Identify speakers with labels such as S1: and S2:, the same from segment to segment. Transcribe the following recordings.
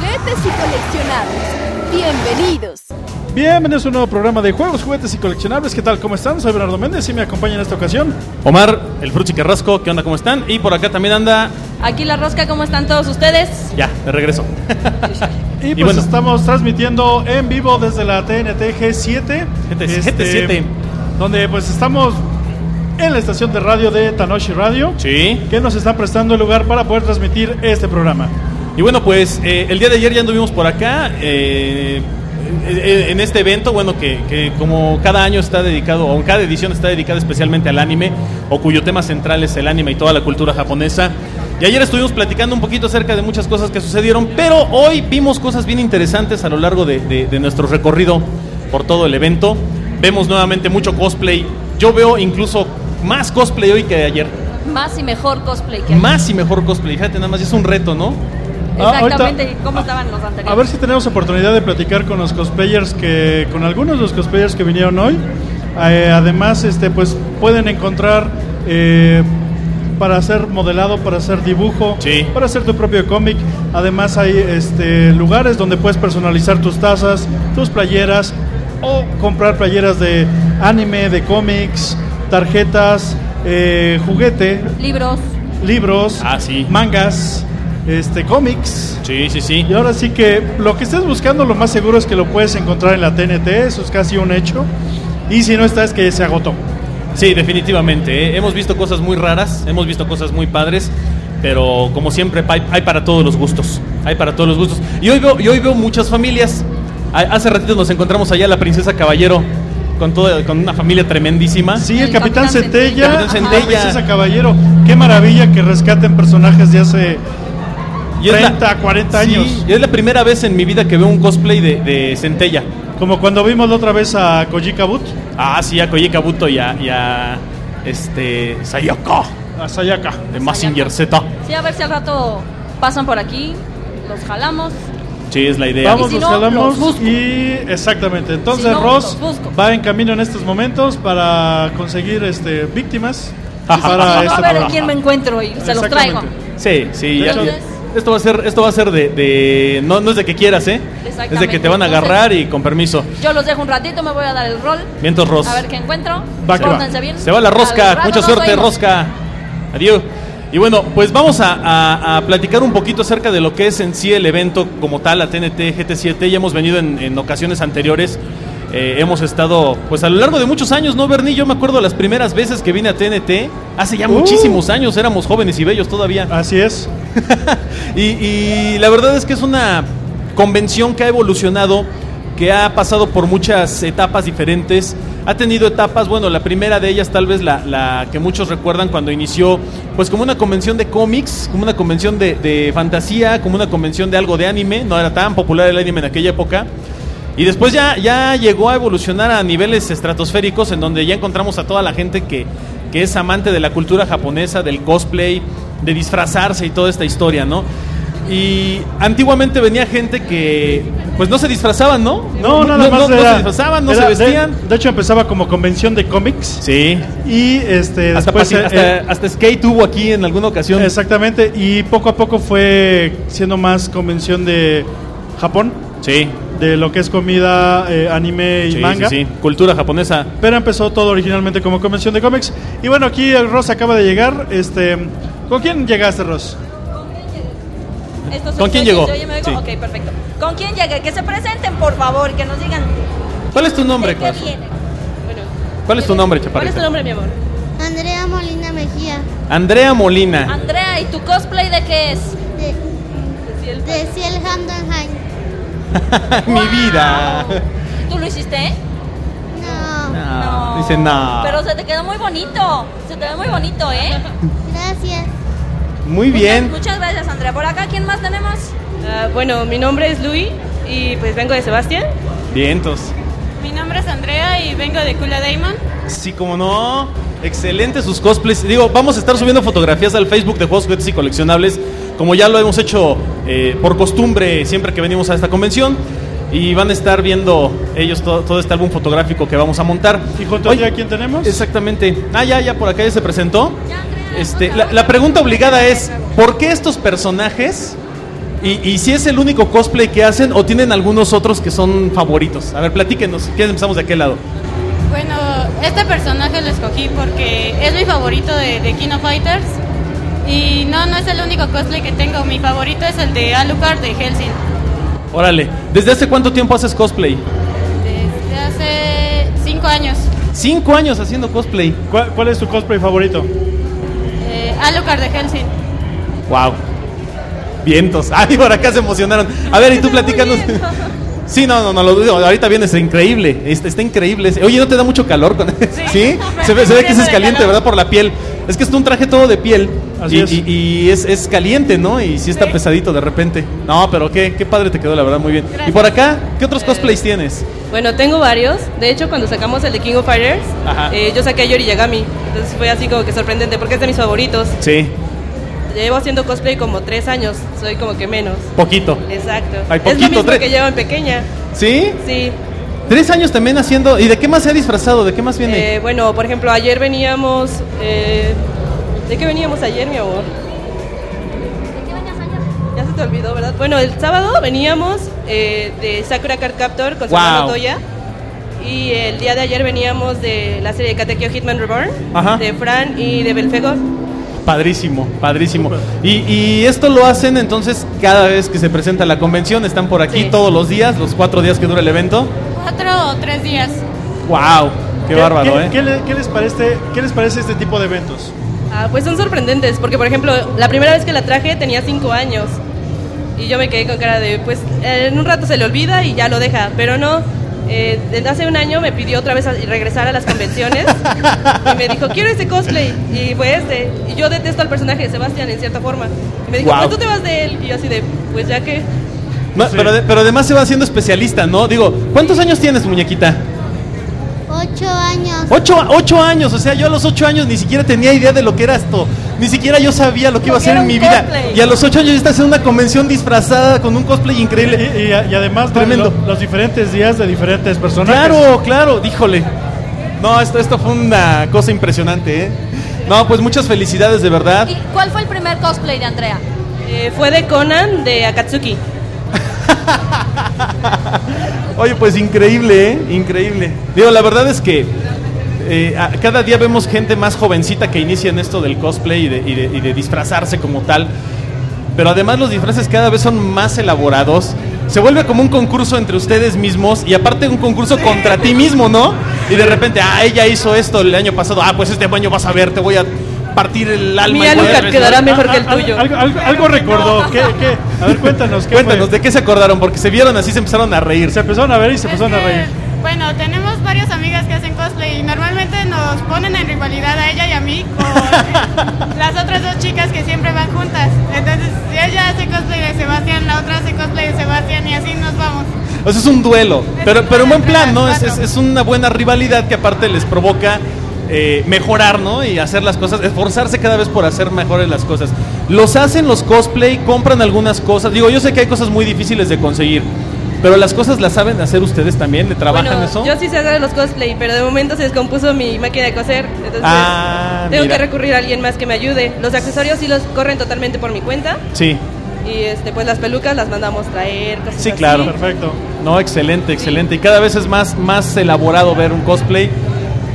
S1: juguetes y coleccionables. Bienvenidos.
S2: Bienvenidos a un nuevo programa de juegos, juguetes y coleccionables. ¿Qué tal? ¿Cómo están? Soy Bernardo Méndez y me acompaña en esta ocasión.
S3: Omar, el Fruchi Carrasco, ¿qué onda? ¿Cómo están? Y por acá también anda.
S4: Aquí la rosca, ¿cómo están todos ustedes?
S3: Ya, de regreso.
S2: Y pues
S3: bueno.
S2: estamos transmitiendo en vivo desde la TNT G7.
S3: GT7.
S2: este, Donde pues estamos en la estación de radio de Tanoshi Radio.
S3: Sí.
S2: Que nos están prestando el lugar para poder transmitir este programa.
S3: Y bueno, pues eh, el día de ayer ya anduvimos por acá. eh, eh, en este evento, bueno, que, que como cada año está dedicado, o cada edición está dedicada especialmente al anime, o cuyo tema central es el anime y toda la cultura japonesa. Y ayer estuvimos platicando un poquito acerca de muchas cosas que sucedieron, pero hoy vimos cosas bien interesantes a lo largo de, de- de nuestro recorrido por todo el evento. Vemos nuevamente mucho cosplay. Yo veo incluso más cosplay hoy que ayer.
S4: Más y mejor cosplay que ayer.
S3: Más y mejor cosplay. Fíjate, nada más es un reto, ¿no?
S2: Ah,
S4: Exactamente,
S2: ahorita-
S4: ¿cómo estaban los anteriores?
S2: A ver si tenemos oportunidad de platicar con los cosplayers que, con algunos de los cosplayers que vinieron hoy. Eh, además, este, pues pueden encontrar eh, para hacer modelado, para hacer dibujo,
S3: Sí.
S2: para hacer tu propio cómic. Además hay este, lugares donde puedes personalizar tus tazas, tus playeras o comprar playeras de anime, de cómics, tarjetas, eh, juguete,
S4: Libros.
S2: libros,
S3: Ah, sí.
S2: mangas, este, cómics.
S3: Sí, sí, sí.
S2: Y ahora sí que lo que estés buscando lo más seguro es que lo puedes encontrar en la TNT, eso es casi un hecho. Y si no está es que se agotó.
S3: Sí, definitivamente. ¿eh? Hemos visto cosas muy raras, hemos visto cosas muy padres, pero como siempre hay, hay para todos los gustos. Hay para todos los gustos. Y hoy veo, y hoy veo muchas familias. A- Hace ratito nos encontramos allá la princesa Caballero con toda, con una familia tremendísima.
S2: Sí, el,
S4: El
S2: Capitán,
S4: Capitán
S2: Centella,
S3: Centella. Capitán
S2: la
S3: Centella.
S2: Princesa Caballero. Qué maravilla que rescaten personajes de hace
S3: Y es
S2: 30, 40
S3: sí,
S2: años.
S3: y es la primera vez en mi vida que veo un cosplay de, de Centella.
S2: Como cuando vimos la otra vez a Koji Kabut,
S3: Ah, sí, a Koji Kabuto y a, y a, este, Sayaka
S2: a Sayaka.
S3: de Massinger Z.
S4: Sí, a ver si al rato pasan por aquí, los jalamos.
S3: Sí, es la idea.
S2: Vamos,
S4: Y si
S2: nos
S4: no,
S2: jalamos
S4: los busco.
S2: y exactamente. Entonces
S4: Si no,
S2: Ross va en camino en estos momentos para conseguir este víctimas
S3: Ajá.
S2: para
S4: no,
S2: este
S4: a ver
S2: programa.
S4: quién me encuentro y se los traigo.
S3: Sí, sí, ya- esto va a ser, esto va a ser de, de- no, no es de que quieras, ¿eh? Es de que te van a agarrar y con permiso.
S4: Yo los dejo un ratito, me voy a dar el rol.
S3: Vientos Ros.
S4: A ver qué encuentro.
S2: Va que va.
S4: Pórtense bien.
S3: Se va la rosca, mucha suerte,
S4: oímos.
S3: rosca. Adiós. Y bueno, pues vamos a, a- a platicar un poquito acerca de lo que es en sí el evento como tal, la TNT GT7. Ya hemos venido en, en ocasiones anteriores. Eh, hemos estado, pues a lo largo de muchos años, ¿no, Bernie? Yo me acuerdo las primeras veces que vine a TNT, hace ya
S2: Uh.
S3: muchísimos años, éramos jóvenes y bellos todavía.
S2: Así es.
S3: y, y la verdad es que es una convención que ha evolucionado, que ha pasado por muchas etapas diferentes. Ha tenido etapas, bueno, la primera de ellas tal vez la, la que muchos recuerdan cuando inició, pues como una convención de cómics, como una convención de, de fantasía, como una convención de algo de anime, no era tan popular el anime en aquella época. Y después ya, ya llegó a evolucionar a niveles estratosféricos en donde ya encontramos a toda la gente que, que es amante de la cultura japonesa, del cosplay, de disfrazarse y toda esta historia, ¿no? Y antiguamente venía gente que pues no se disfrazaban, ¿no?
S2: No, nada
S3: no,
S2: más
S3: no, no se disfrazaban, no
S2: era-
S3: se vestían.
S2: De, hecho empezaba como convención de cómics
S3: Sí.
S2: y este
S3: Hasta,
S2: después eh,
S3: hasta,
S2: eh,
S3: hasta skate hubo aquí en alguna ocasión.
S2: exactamente y poco a poco fue siendo más convención de Japón,
S3: Sí.
S2: De lo que es comida, eh, anime y
S3: Sí,
S2: manga.
S3: sí, sí. Cultura japonesa.
S2: Pero empezó todo originalmente como convención de cómics. Y bueno, aquí el Ross acaba de llegar. Este, ¿Con quién llegaste, Ross?
S3: ¿Con quién llegó?
S4: oye, me oigo?
S3: Sí.
S4: Ok, perfecto. ¿Con quién llegué? Que se presenten, por favor, que nos digan
S3: ¿Cuál es tu nombre,
S4: vienen.
S3: ¿Cuál es tu nombre,
S4: ¿Cuál
S3: chaparrita?
S4: es tu nombre, mi amor?
S5: Andrea Molina Mejía,
S3: Andrea Molina.
S4: Andrea, ¿y tu cosplay de qué es?
S5: de, de Ciel Hamdenheim.
S3: Mi vida.
S4: ¿Tú lo hiciste?
S5: No,
S3: No, Dice no.
S4: Pero se te quedó muy bonito. Se te ve muy bonito, ¿eh?
S5: gracias.
S3: Muy bien.
S4: Muchas, muchas gracias, Andrea. Por acá, ¿quién más tenemos?
S6: Ah, bueno, mi nombre es Luis y pues vengo de Sebastián.
S3: Vientos.
S6: Mi nombre es Andrea y vengo de Kula Daimon.
S3: Sí, como no. Excelente sus cosplays. Digo, vamos a estar subiendo fotografías al Facebook de Juegos, Juguetes y Coleccionables, como ya lo hemos hecho eh, por costumbre siempre que venimos a esta convención. Y van a estar viendo ellos todo, todo este álbum fotográfico que vamos a montar.
S2: ¿Y junto
S3: Oye,
S2: a quién tenemos?
S3: Exactamente. Ah, ya, ya, por acá ya se presentó. Este, la, la pregunta obligada es, ¿por qué estos personajes ¿Y, y si es el único cosplay que hacen o tienen algunos otros que son favoritos? A ver, platíquenos. ¿Quién empezamos de aquel lado?
S7: Bueno, este personaje lo escogí porque es mi favorito de, de King of Fighters. Y no, no es el único cosplay que tengo. Mi favorito es el de Alucard de Helsing.
S3: Órale. ¿Desde hace cuánto tiempo haces cosplay?
S7: Desde hace cinco años.
S3: Cinco años haciendo cosplay.
S2: ¿Cuál, cuál es tu cosplay favorito?
S7: Eh, Alucard de Helsing.
S3: Wow. Vientos. Ay, por acá se emocionaron. A ver, y tú platícanos. Sí, no, no, no, lo. Ahorita vienes increíble. Está, está increíble. Oye, ¿no te da mucho calor? Con... ¿Sí? Se ve, se ve que es caliente, ¿verdad? Por la piel. Es que es un traje todo de piel.
S2: Así
S3: y,
S2: es.
S3: y- y es, es caliente, ¿no? Y sí está
S7: Sí.
S3: pesadito de repente. No, pero qué, qué padre te quedó, la verdad, muy bien.
S7: Gracias.
S3: ¿Y por acá? ¿Qué otros cosplays tienes?
S6: Bueno, tengo varios. De hecho, cuando sacamos el de King of Fighters, eh, yo saqué a Yori Yagami. Entonces fue así como que sorprendente porque es de mis favoritos.
S3: Sí,
S6: Llevo haciendo cosplay como tres años. Soy como que menos.
S3: poquito.
S6: Exacto.
S3: Ay,
S6: es lo
S3: poquito,
S6: mismo
S3: tres-
S6: que llevo en pequeña.
S3: ¿Sí?
S6: Sí.
S3: Tres años también haciendo. ¿Y de qué más se ha disfrazado? ¿De qué más viene?
S6: Eh, bueno, por ejemplo, ayer veníamos. eh, ¿De qué veníamos ayer, mi amor? Ya se te olvidó, ¿verdad? Bueno, el sábado veníamos eh, de Sakura Card Captor con
S3: Wow.
S6: Toya. Y el día de ayer veníamos de la serie de Katekyo Hitman Reborn,
S3: Ajá.
S6: de Fran y de Belfegor.
S3: Padrísimo, padrísimo. Y, y esto lo hacen entonces cada vez que se presenta la convención. Están por aquí
S6: Sí.
S3: todos los días, los cuatro días que dura el evento.
S7: Cuatro o tres días.
S3: ¡Wow! ¡Qué, bárbaro,
S2: qué-
S3: eh!
S2: qué le- qué les parece, ¿Qué les parece este tipo de eventos?
S6: Ah, pues son sorprendentes, porque por ejemplo, la primera vez que la traje tenía cinco años. Y yo me quedé con cara de, pues en un rato se le olvida y ya lo deja. Pero no, eh, desde hace un año me pidió otra vez a- regresar a las convenciones. y me dijo, quiero este cosplay. Y fue este. Y yo detesto al personaje de Sebastián en cierta forma. Y me dijo,
S3: Guau.
S6: pues tú te vas de él. Y yo así de, pues ya que.
S2: Sí.
S3: pero, de- pero además se va haciendo especialista, ¿no? Digo, ¿cuántos años tienes, muñequita?
S5: Ocho años.
S3: Ocho, ocho años, o sea, yo a los ocho años ni siquiera tenía idea de lo que era esto. Ni siquiera yo sabía lo que iba a hacer en mi vida.
S6: cosplay.
S3: Y a los ocho años ya estás en una convención disfrazada con un cosplay increíble.
S2: y- y además
S3: Tremendo.
S2: lo- los diferentes días de diferentes personajes.
S3: Claro, claro, díjole. No, esto, esto fue una cosa impresionante, ¿eh? No, pues muchas felicidades, de verdad.
S4: ¿Y cuál fue el primer cosplay de Andrea?
S6: eh, fue de Conan de Akatsuki.
S3: Oye, pues increíble, ¿eh? Increíble. Digo, la verdad es que eh, cada día vemos gente más jovencita que inicia en esto del cosplay y de, y de- y de disfrazarse como tal. Pero además los disfraces cada vez son más elaborados. Se vuelve como un concurso entre ustedes mismos y aparte un concurso contra ti mismo, ¿no? Y de repente, ah, ella hizo esto el año pasado, ah, pues este año vas a ver, te voy a partir el alma.
S6: Mi Alucard
S3: resbalar".
S6: quedará mejor que el tuyo.
S2: Algo, algo- algo recordó. ¿Qué, qué? A ver, cuéntanos. ¿qué
S3: Cuéntanos,
S2: fue?
S3: ¿de qué se acordaron? Porque se vieron así, se empezaron a reír.
S2: Se empezaron a ver y se empezaron a reír.
S7: Bueno, tenemos varias amigas que hacen cosplay y normalmente nos ponen en rivalidad a ella y a mí con las otras dos chicas que siempre van juntas. Entonces, si ella hace cosplay de Sebastián, la otra hace cosplay de Sebastián y así nos vamos.
S3: O sea, es un duelo. Pero,
S7: un
S3: pero en buen plan, ¿no? Es, es, es una buena rivalidad que aparte les provoca eh, mejorar, ¿no? Y hacer las cosas, esforzarse cada vez por hacer mejores las cosas. Los hacen los cosplay, compran algunas cosas. Digo, yo sé que hay cosas muy difíciles de conseguir. Pero las cosas las saben hacer ustedes también, ¿le trabajan
S6: bueno,
S3: eso?
S6: yo sí sé hacer los cosplay, pero de momento se descompuso mi máquina de coser. Entonces
S3: Ah,
S6: tengo
S3: mira.
S6: que recurrir a alguien más que me ayude. Los accesorios sí los corren totalmente por mi cuenta.
S3: Sí,
S6: Y este, pues las pelucas las mandamos traer, cosas
S3: Sí,
S6: así.
S3: claro.
S2: Perfecto.
S3: no, excelente, excelente. Y cada vez es más, más elaborado ver un cosplay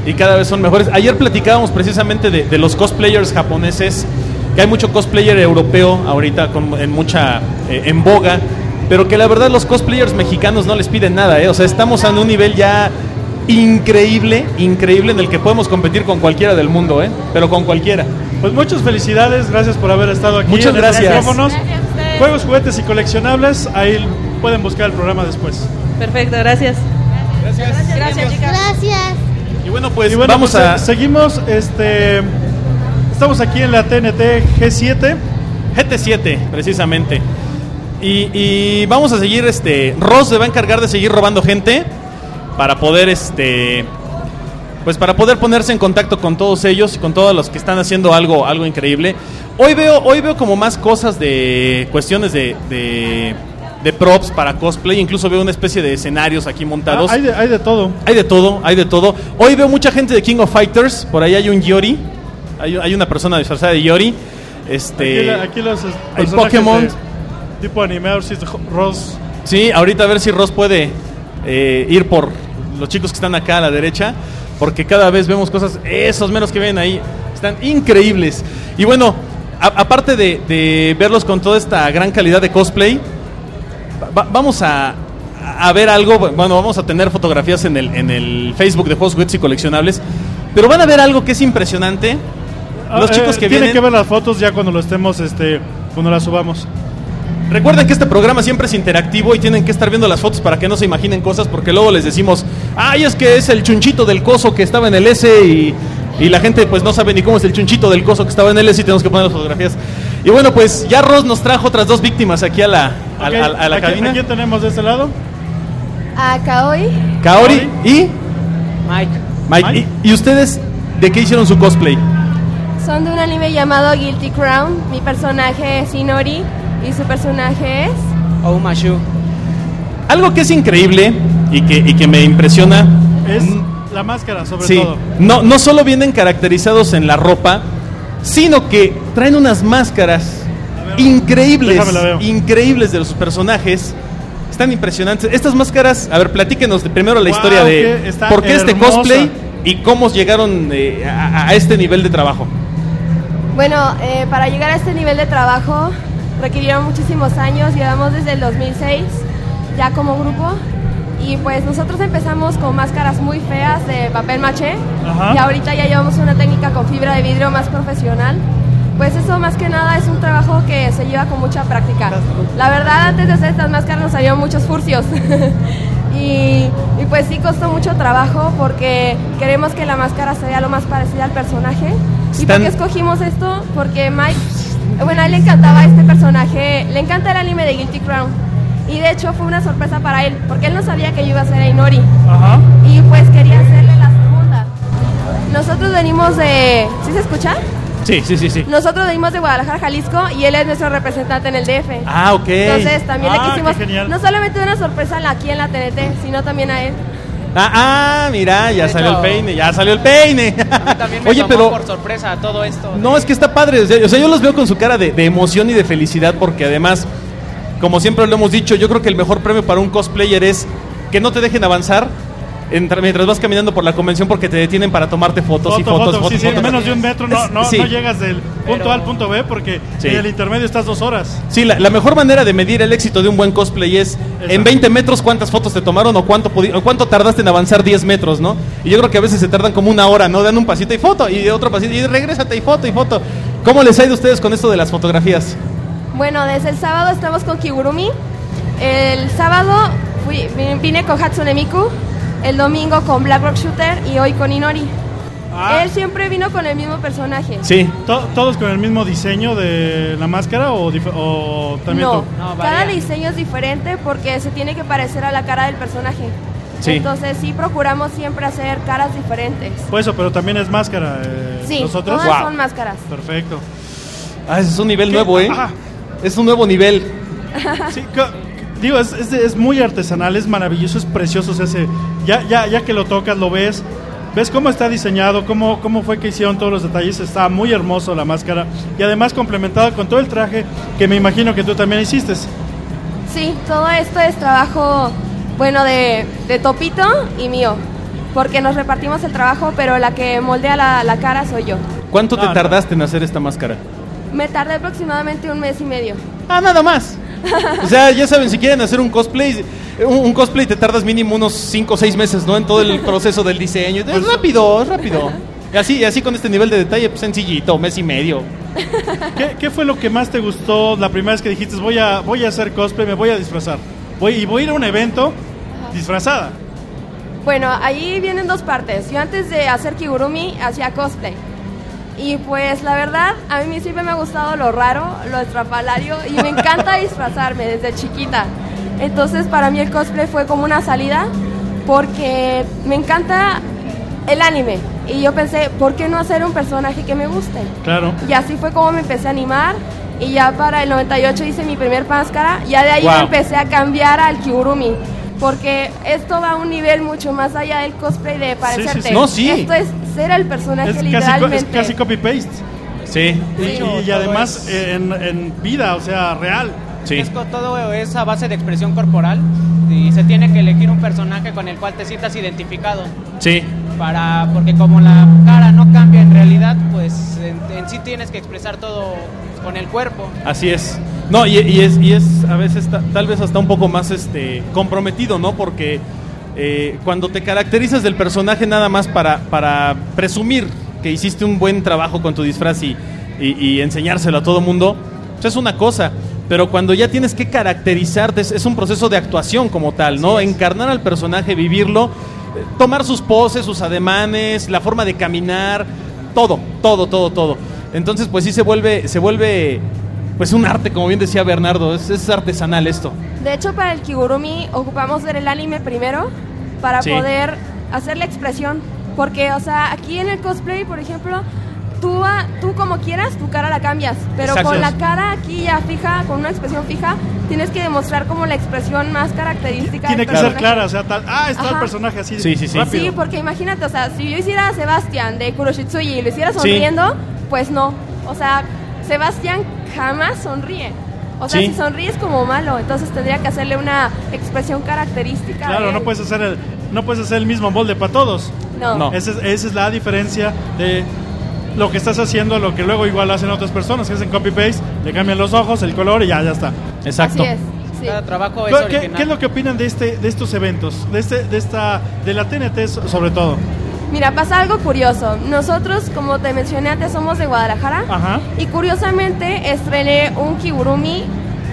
S3: y cada vez son mejores. Ayer platicábamos precisamente de, de los cosplayers japoneses, que hay mucho cosplayer europeo ahorita con, en mucha eh, en boga, pero que la verdad los cosplayers mexicanos no les piden nada, ¿eh? O sea, estamos en un nivel ya increíble, increíble en el que podemos competir con cualquiera del mundo, ¿eh? Pero con cualquiera.
S2: Pues muchas felicidades, gracias por haber estado aquí.
S3: Muchas
S2: en
S3: gracias.
S2: micrófonos.
S7: Gracias.
S2: Juegos, juguetes y coleccionables, ahí pueden buscar el programa después.
S6: Perfecto, gracias.
S7: Gracias, chicas.
S5: Gracias.
S3: Y bueno, pues
S2: y bueno,
S3: vamos
S2: pues,
S3: a
S2: eh, seguimos, este, estamos aquí en la TNT G7.
S3: GT7, precisamente. Y, y vamos a seguir, este, Ross se va a encargar de seguir robando gente para poder, este, pues para poder ponerse en contacto con todos ellos y con todos los que están haciendo algo, algo increíble. Hoy veo, hoy veo como más cosas de cuestiones de, de, de props para cosplay, incluso veo una especie de escenarios aquí montados.
S2: Ah, hay, de, hay de todo.
S3: Hay de todo, hay de todo. Hoy veo mucha gente de King of Fighters. Por ahí hay un Yori. Hay, hay una persona disfrazada de Yori. Este,
S2: Aquí, los
S3: hay Pokémon.
S2: de tipo anime, a ver si Ross...
S3: Sí, ahorita a ver si Ross puede eh, ir por los chicos que están acá a la derecha, porque cada vez vemos cosas, esos menos que ven ahí, están increíbles. Y bueno, a- aparte de, de verlos con toda esta gran calidad de cosplay, va- vamos a, a ver algo, bueno, vamos a tener fotografías en el, en el Facebook de Juegos, Juguetes y Coleccionables, pero van a ver algo que es impresionante. Los chicos que
S2: Tienen
S3: vienen...
S2: que ver las fotos ya cuando lo estemos, este, cuando las subamos.
S3: Recuerden que este programa siempre es interactivo y tienen que estar viendo las fotos para que no se imaginen cosas porque luego les decimos, ay, es que es el chunchito del coso que estaba en el S y, y la gente pues no sabe ni cómo es el chunchito del coso que estaba en el S y tenemos que poner las fotografías. Y bueno, pues ya Ross nos trajo otras dos víctimas aquí a la, a,
S2: Ok,
S3: a- a la
S2: ¿a quién-
S3: cabina.
S2: ¿A quién tenemos de este lado?
S1: A Kaoi,
S3: Kaori y
S8: Mike.
S3: Mike.
S2: Mike.
S3: ¿Y, y ustedes de qué hicieron su cosplay?
S1: son de un anime llamado Guilty Crown. Mi personaje es Inori y su personaje es...
S8: Oumashu.
S3: Algo que es increíble y que, y que me impresiona
S2: Es la máscara, sobre
S3: Sí,
S2: todo.
S3: no, no solo vienen caracterizados en la ropa, sino que traen unas máscaras increíbles,
S2: déjame la veo.
S3: increíbles de los personajes. Están impresionantes. Estas máscaras, a ver, platíquenos de primero la
S2: Wow,
S3: historia de por qué este cosplay y cómo llegaron eh, a, a este nivel de trabajo.
S1: Bueno, eh, para llegar a este nivel de trabajo requirieron muchísimos años, llevamos desde el 2006 ya como grupo y pues nosotros empezamos con máscaras muy feas de papel maché
S2: Ajá.
S1: y ahorita ya llevamos una técnica con fibra de vidrio más profesional. Pues eso más que nada es un trabajo que se lleva con mucha práctica. La verdad antes de hacer estas máscaras nos salieron muchos furcios y, y pues sí costó mucho trabajo porque queremos que la máscara sea lo más parecida al personaje. ¿Y por qué escogimos esto? Porque Mike, bueno, a él le encantaba este personaje, le encanta el anime de Guilty Crown. Y de hecho fue una sorpresa para él, porque él no sabía que yo iba a ser a Inori.
S2: Ajá.
S1: Y pues quería hacerle la segunda. Nosotros venimos de... ¿Sí se escucha?
S3: Sí, sí, sí, sí.
S1: Nosotros venimos de Guadalajara, Jalisco, y él es nuestro representante en el DF.
S3: Ah, ok.
S1: Entonces también
S2: Ah,
S1: le
S2: qué
S1: quisimos
S2: genial.
S1: no solamente una sorpresa aquí en la TNT, sino también a él.
S3: Ah, ah, mira, ya
S8: De
S3: salió
S8: hecho-
S3: el peine, ya salió el peine.
S8: A mí también me
S3: Oye,
S8: tomó
S3: pero
S8: por sorpresa todo esto.
S3: No, es que está padre. O sea, o sea, yo los veo con su cara de, de emoción y de felicidad porque además, como siempre lo hemos dicho, yo creo que el mejor premio para un cosplayer es que no te dejen avanzar entra- mientras vas caminando por la convención porque te detienen para tomarte fotos y
S2: Foto,
S3: fotos,
S2: foto,
S3: fotos,
S2: sí, sí,
S3: fotos.
S2: menos de un metro no, no,
S3: Sí.
S2: no llegas del punto
S8: Pero-
S2: A al punto B porque
S3: Sí.
S2: en el intermedio estás dos horas.
S3: Sí, la, la mejor manera de medir el éxito de un buen cosplay es en
S2: Exacto.
S3: 20 metros cuántas fotos te tomaron o cuánto, o cuánto tardaste en avanzar 10 metros, ¿no? Y yo creo que a veces se tardan como una hora, ¿no? Dan un pasito y foto, y otro pasito y regrésate y foto y foto. ¿Cómo les ha ido a ustedes con esto de las fotografías?
S1: Bueno, desde el sábado estamos con Kigurumi. El sábado fui- vine con Hatsune Miku. El domingo con Black Rock Shooter y hoy con Inori.
S2: Ah.
S1: Él siempre vino con el mismo personaje.
S3: Sí.
S2: To- ¿Todos con el mismo diseño de la máscara o, o también
S1: No?
S8: No,
S1: cada diseño es diferente porque se tiene que parecer a la cara del personaje.
S3: Sí.
S1: Entonces sí procuramos siempre hacer caras diferentes.
S2: Pues eso, pero también es máscara. eh,
S1: Sí,
S2: ¿Nosotros?
S1: todas
S3: Wow.
S1: son máscaras.
S2: Perfecto.
S3: Ah, ese es un nivel
S2: ¿Qué?
S3: nuevo, ¿eh?
S2: Ajá.
S3: Es un nuevo nivel.
S2: Sí, digo, es, es- es muy artesanal, es maravilloso, es precioso. Se hace, ya, ya, ya que lo tocas, lo ves, ves cómo está diseñado, cómo, cómo fue que hicieron todos los detalles. Está muy hermoso la máscara y además complementado con todo el traje que me imagino que tú también hiciste.
S1: Sí, todo esto es trabajo, bueno, de, de Topito y mío. Porque nos repartimos el trabajo, pero la que moldea la, la cara soy yo.
S3: ¿Cuánto te
S2: Ah, no.
S3: tardaste en hacer esta máscara?
S1: Me tardé aproximadamente un mes y medio.
S3: Ah, nada más. O sea, ya saben, si quieren hacer un cosplay, un, un cosplay te tardas mínimo unos 5 o 6 meses, ¿no? En todo el proceso del diseño. Es rápido, es rápido. Y así, y así con este nivel de detalle, pues sencillito, mes y medio.
S2: ¿Qué, qué fue lo que más te gustó la primera vez que dijiste voy a, voy a hacer cosplay, me voy a disfrazar? Voy, y voy a ir a un evento disfrazada.
S1: Bueno, ahí vienen dos partes. Yo antes de hacer Kigurumi hacía cosplay. Y pues la verdad, a mí siempre me ha gustado lo raro, lo estrafalario y me encanta disfrazarme desde chiquita. Entonces para mí el cosplay fue como una salida porque me encanta el anime. Y yo pensé, ¿por qué no hacer un personaje que me guste?
S2: Claro.
S1: Y así fue como me empecé a animar. Y ya para el 98 hice mi primer máscara. Ya de ahí
S3: Wow.
S1: empecé a cambiar al Kigurumi. Porque esto va a un nivel mucho más allá del cosplay de parecerte.
S2: sí.
S3: No, sí.
S1: Esto es ser el personaje
S2: Es casi,
S1: literalmente.
S2: es casi copy-paste.
S3: Sí.
S2: Y, y- y
S8: todo
S2: además
S8: es-
S2: en, en vida, o sea, real.
S3: Sí.
S8: Es todo es a base de expresión corporal y se tiene que elegir un personaje con el cual te sientas identificado.
S3: Sí.
S8: Para, porque como la cara no cambia en realidad, pues en, en sí tienes que expresar todo con el cuerpo.
S3: Así es. No, y, y es, y es a veces ta- tal vez hasta un poco más este comprometido, ¿no? Porque eh, cuando te caracterizas del personaje nada más para, para presumir que hiciste un buen trabajo con tu disfraz y, y- y enseñárselo a todo mundo, pues es una cosa. Pero cuando ya tienes que caracterizarte, es, es un proceso de actuación como tal, ¿no? Encarnar al personaje, vivirlo, eh, tomar sus poses, sus ademanes, la forma de caminar, todo, todo, todo, todo. Entonces, pues sí se vuelve, se vuelve, pues un arte, como bien decía Bernardo, es, es artesanal esto.
S1: De hecho, para el Kigurumi ocupamos ver el anime primero para
S3: Sí.
S1: poder hacer la expresión. Porque, o sea, aquí en el cosplay, por ejemplo, tú, a- tú como quieras, tu cara la cambias. Pero
S3: Exacto.
S1: con la cara aquí ya fija, con una expresión fija, tienes que demostrar como la expresión más característica
S2: Tiene
S1: del
S2: que ser clara, o sea, tal, ah, está el
S1: Ajá.
S2: personaje así.
S3: Sí, sí, sí.
S2: rápido.
S1: Sí, porque imagínate, o sea, si yo hiciera a Sebastián de Kuroshitsuji y lo hiciera sonriendo, pues no. O sea, Sebastián jamás sonríe. O sea,
S3: Sí.
S1: si sonríe es como malo, entonces tendría que hacerle una expresión característica.
S2: Claro, no puedes hacer el, no puedes hacer el mismo molde para todos.
S1: No.
S3: No.
S2: Esa es, esa es la diferencia de lo que estás haciendo, a lo que luego igual hacen otras personas, que hacen copy-paste, le cambian los ojos, el color y ya, ya está.
S3: Exacto.
S1: Así es. sí.
S8: Cada trabajo es
S2: ¿Qué,
S8: original.
S2: qué es lo que opinan de, este, de estos eventos? De, este, de, esta, de la TNT so- sobre todo.
S1: Mira, pasa algo curioso. Nosotros, como te mencioné antes, somos de Guadalajara.
S2: Ajá.
S1: Y curiosamente estrené un kigurumi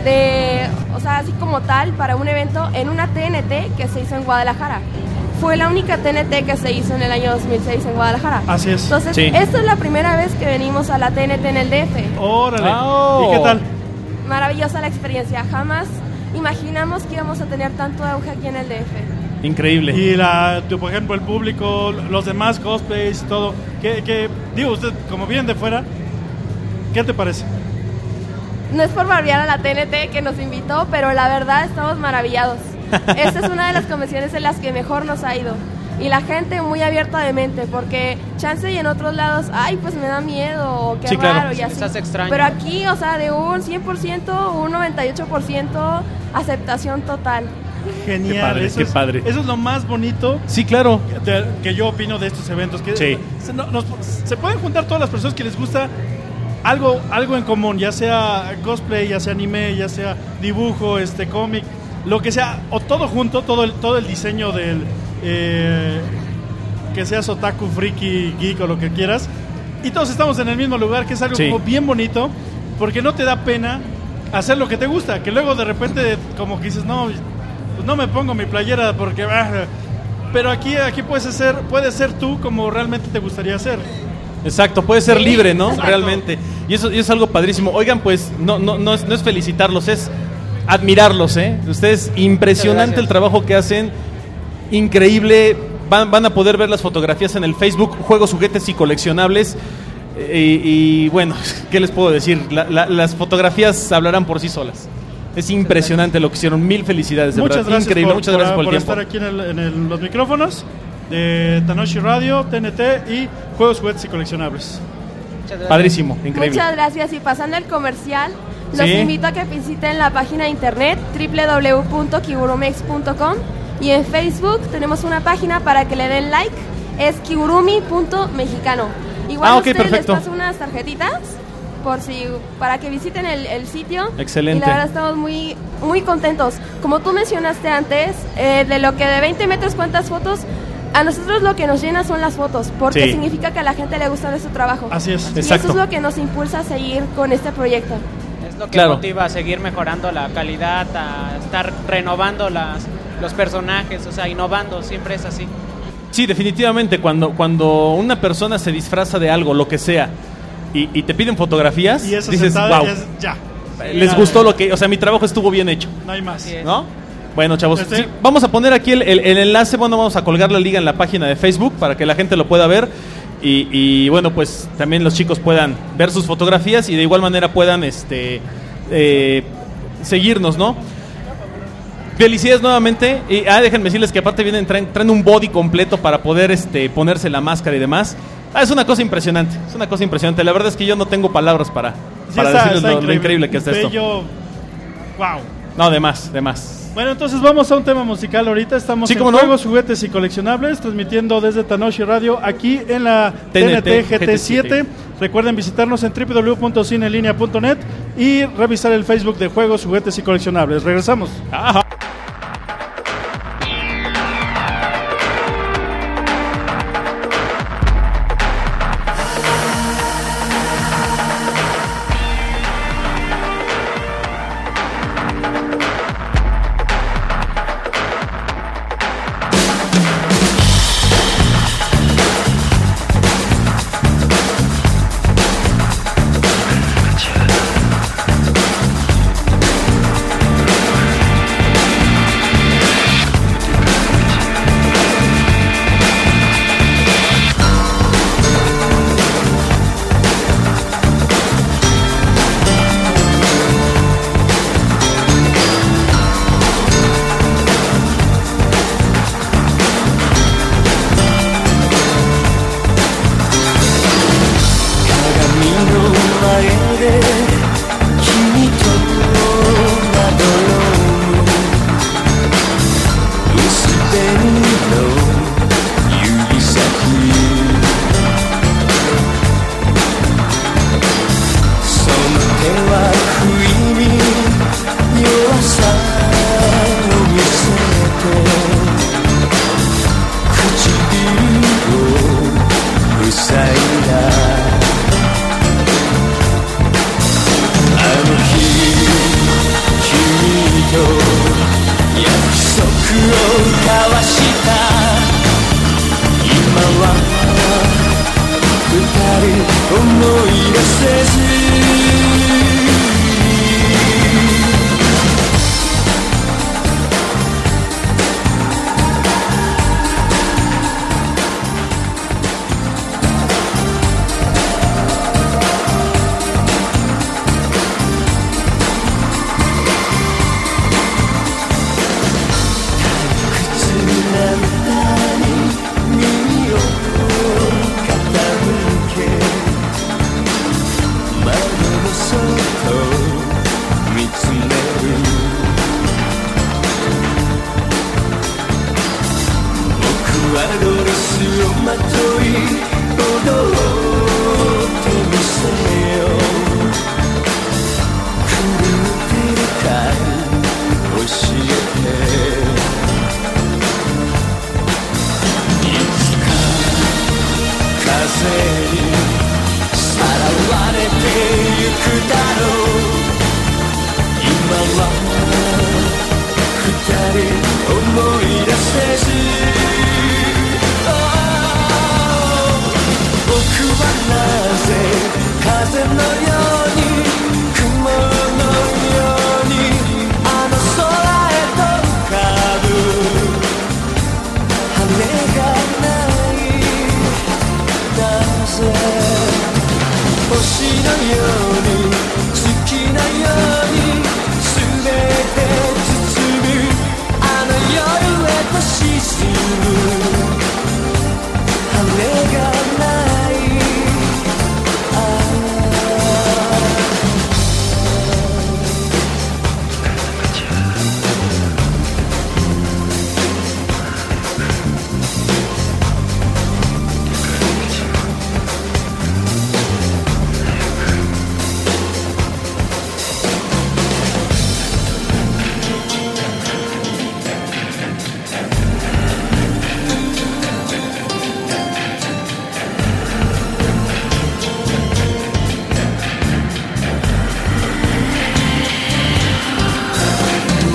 S1: de, o sea, así como tal, para un evento en una TNT que se hizo en Guadalajara. Fue la única TNT que se hizo en el año 2006 en Guadalajara.
S2: Así es.
S1: Entonces,
S3: Sí.
S1: esta es la primera vez que venimos a la TNT en el DF.
S2: Órale.
S3: Oh.
S2: ¿Y qué tal?
S1: Maravillosa la experiencia. Jamás imaginamos que íbamos a tener tanto auge aquí en el DF.
S3: Increíble.
S2: Y la, por ejemplo, el público, los demás cosplays y todo. ¿Qué, qué- digo, usted, como vienen de fuera, ¿qué te parece?
S1: No es por barbear a la TNT que nos invitó, pero la verdad estamos maravillados. Esta es una de las convenciones en las que mejor nos ha ido. Y la gente muy abierta de mente, porque chance y en otros lados, ay, pues me da miedo, o qué
S3: Sí, claro.
S1: raro, y así.
S8: hace extraño.
S1: Pero aquí, o sea, de un 100%, un 98% aceptación total.
S2: Genial.
S3: Qué padre,
S2: eso,
S3: qué
S2: es,
S3: padre.
S2: eso es lo más bonito
S3: Sí, claro.
S2: de- que yo opino de estos eventos. Que
S3: Sí.
S2: se, no- nos- se pueden juntar todas las personas que les gusta algo, algo en común, ya sea cosplay, ya sea anime, ya sea dibujo, este cómic, lo que sea, o todo junto, todo el, todo el diseño del eh, que seas otaku, friki, geek o lo que quieras. Y todos estamos en el mismo lugar, que es algo
S3: Sí.
S2: como bien bonito, porque no te da pena hacer lo que te gusta, que luego de repente como que dices, no, pues no me pongo mi playera porque... ah", pero aquí, aquí puedes ser, puedes ser tú como realmente te gustaría ser.
S3: Exacto, puede ser libre, ¿no?
S2: exacto.
S3: Realmente. Y eso, y es algo padrísimo. Oigan, pues, no, no, no, es, no es felicitarlos, es admirarlos, ¿eh? Ustedes, impresionante el trabajo que hacen, increíble. Van, van a poder ver las fotografías en el Facebook, juegos, juguetes y coleccionables. Eh, Y, y, bueno, ¿qué les puedo decir? La- la- las fotografías hablarán por sí solas. Es impresionante lo que hicieron. Mil felicidades, de
S2: muchas
S3: verdad.
S2: gracias
S3: Increíble.
S2: por,
S3: muchas gracias por,
S2: por
S3: el tiempo.
S2: estar aquí en, el- en el- los micrófonos de Tanoshi Radio, TNT y Juegos, Juguetes y Coleccionables.
S8: Muchas gracias.
S3: Padrísimo, increíble.
S1: Muchas gracias. Y pasando el comercial, los
S3: Sí.
S1: invito a que visiten la página de internet www.kigurumex.com y en Facebook tenemos una página para que le den like, es kigurumi.mexicano. Igual
S3: Ah,
S1: a
S3: ok,
S1: ustedes
S3: perfecto.
S1: les paso unas tarjetitas por si para que visiten el, el sitio.
S3: Excelente.
S1: Y la verdad estamos muy muy contentos. Como tú mencionaste antes, eh, de lo que de 20 metros cuántas fotos, a nosotros lo que nos llena son las fotos, porque
S3: Sí.
S1: significa que a la gente le gusta nuestro trabajo.
S2: Así es.
S1: Y
S3: Exacto.
S1: eso es lo que nos impulsa a seguir con este proyecto.
S8: Es lo que
S3: Claro.
S8: motiva a seguir mejorando la calidad, a estar renovando las, los personajes, o sea, innovando, siempre es así.
S3: Sí, definitivamente, cuando, cuando una persona se disfraza de algo, lo que sea, y, y te piden fotografías,
S2: Y
S3: dices, wow,
S2: ya es- ya,
S3: les gustó lo que, o sea, mi trabajo estuvo bien hecho,
S2: no hay más.
S3: ¿no? Bueno, chavos,
S2: Este-
S3: sí, vamos a poner aquí el, el- el enlace, bueno, vamos a colgar la liga en la página de Facebook para que la gente lo pueda ver y, y, bueno, pues también los chicos puedan ver sus fotografías y de igual manera puedan, este, eh, seguirnos, ¿no? Felicidades nuevamente. Y ah, déjenme decirles que aparte vienen, traen, traen un body completo para poder este, ponerse la máscara y demás. Ah, es una cosa impresionante. Es una cosa impresionante. La verdad es que yo no tengo palabras para,
S2: Sí,
S3: para
S2: está-
S3: decirles
S2: está
S3: lo, lo increíble que está esto.
S2: Bello. Wow.
S9: No, de más, de más.
S2: Bueno, entonces vamos a un tema musical ahorita. Estamos
S9: Sí,
S2: en
S9: no.
S2: Juegos, Juguetes y Coleccionables, transmitiendo desde Tanoshi Radio aquí en la
S9: TNT
S2: TNT, GT7. Recuerden visitarnos en www.cinelinea.net y revisar el Facebook de Juegos, Juguetes y Coleccionables. Regresamos.
S9: Ajá.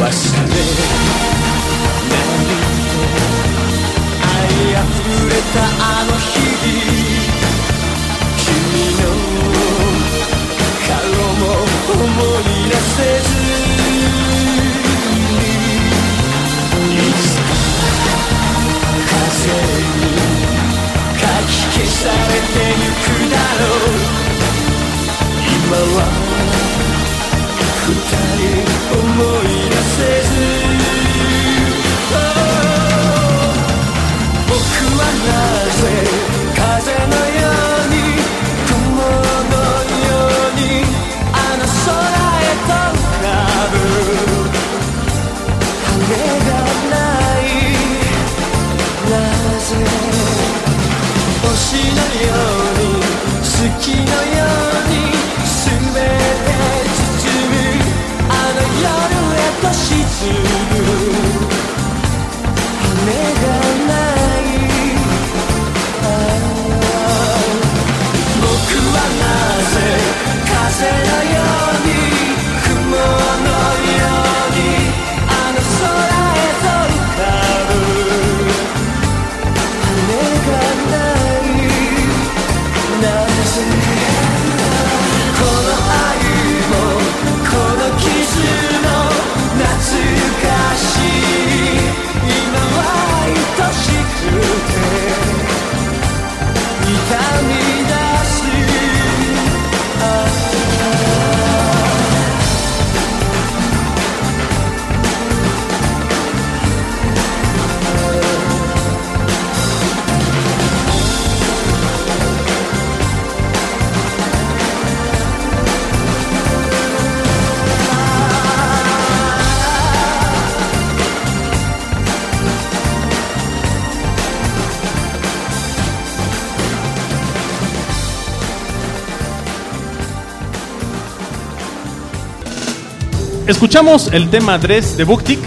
S9: ましたね何愛あふれたあの日々君の顔も思い出せずに」「いざ風にかき消されてゆくだろう今は二人思い said I
S3: Escuchamos el tema Dress de Booktick.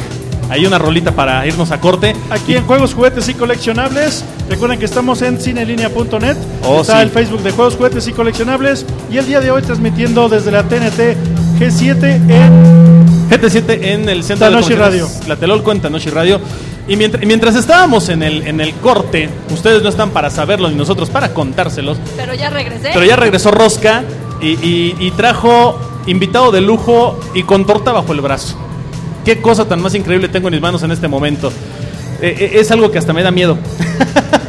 S3: Hay una rolita para irnos a corte.
S2: Aquí en Juegos, Juguetes y Coleccionables. Recuerden que estamos en cinelinea.net.
S3: Oh,
S2: Está
S3: sí.
S2: el Facebook de Juegos, Juguetes y Coleccionables. Y el día de hoy transmitiendo desde la TNT G7 en
S3: GT7 en el centro
S2: Tanoshi
S3: de convenciones Tlatelolco en Tanoshi Radio. Y mientras, mientras estábamos en el, en el corte, ustedes no están para saberlo ni nosotros para contárselos,
S4: Pero ya regresé.
S3: pero ya regresó Rosca y, y- y trajo invitado de lujo y con torta bajo el brazo. Qué cosa tan más increíble tengo en mis manos en este momento. Eh, eh, es algo que hasta me da miedo.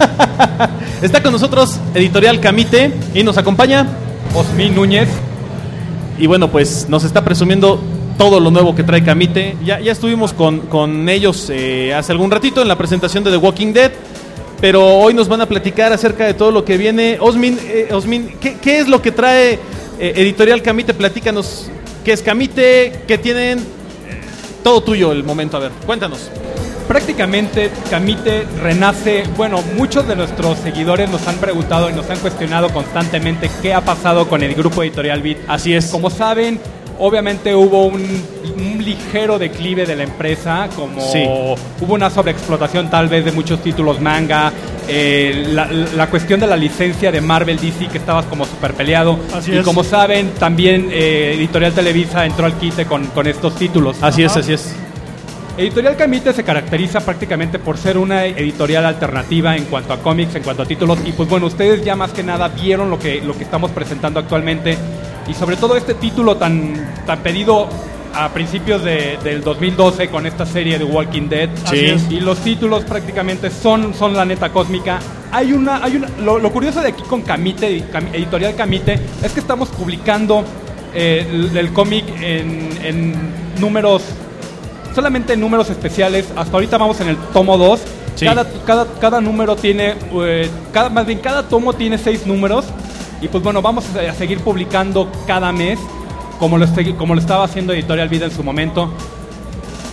S3: Está con nosotros Editorial Camite y nos acompaña
S10: Osmin Núñez.
S3: Y bueno, pues nos está presumiendo todo lo nuevo que trae Camite. Ya, ya estuvimos con, con ellos eh, hace algún ratito en la presentación de The Walking Dead. Pero hoy nos van a platicar acerca de todo lo que viene. Osmin, Osmin ¿qué, qué es lo que trae eh, Editorial Camite? Platícanos qué es Camite, qué tienen. Todo tuyo el momento, a ver, cuéntanos.
S10: Prácticamente Camite renace, bueno, muchos de nuestros seguidores nos han preguntado y nos han cuestionado constantemente qué ha pasado con el grupo editorial Beat.
S3: Así es.
S10: Como saben, obviamente hubo un, un ligero declive de la empresa, como
S3: Sí.
S10: hubo una sobreexplotación tal vez de muchos títulos manga, eh, la, la cuestión de la licencia de Marvel DC que estaba como super peleado.
S2: Así
S10: y
S2: es.
S10: como saben, también eh, Editorial Televisa entró al quite con, con estos títulos.
S3: Así es, así es.
S10: Editorial Camite se caracteriza prácticamente por ser una editorial alternativa en cuanto a cómics, en cuanto a títulos. Y pues bueno, ustedes ya más que nada vieron lo que, lo que estamos presentando actualmente. Y sobre todo este título tan, tan pedido a principios de- del 2012 con esta serie de Walking Dead.
S3: Sí.
S10: Y los títulos prácticamente son, son la neta cósmica. Hay una, hay una, lo, lo curioso de aquí con Camite, Cam- Editorial Camite, es que estamos publicando eh, el, el cómic en, en números solamente en números especiales. Hasta ahorita vamos en el tomo 2.
S3: Sí.
S10: Cada, cada, cada número tiene, eh, cada, más bien cada tomo tiene seis números. Y pues bueno, vamos a seguir publicando cada mes, como lo, como lo estaba haciendo Editorial Vida en su momento.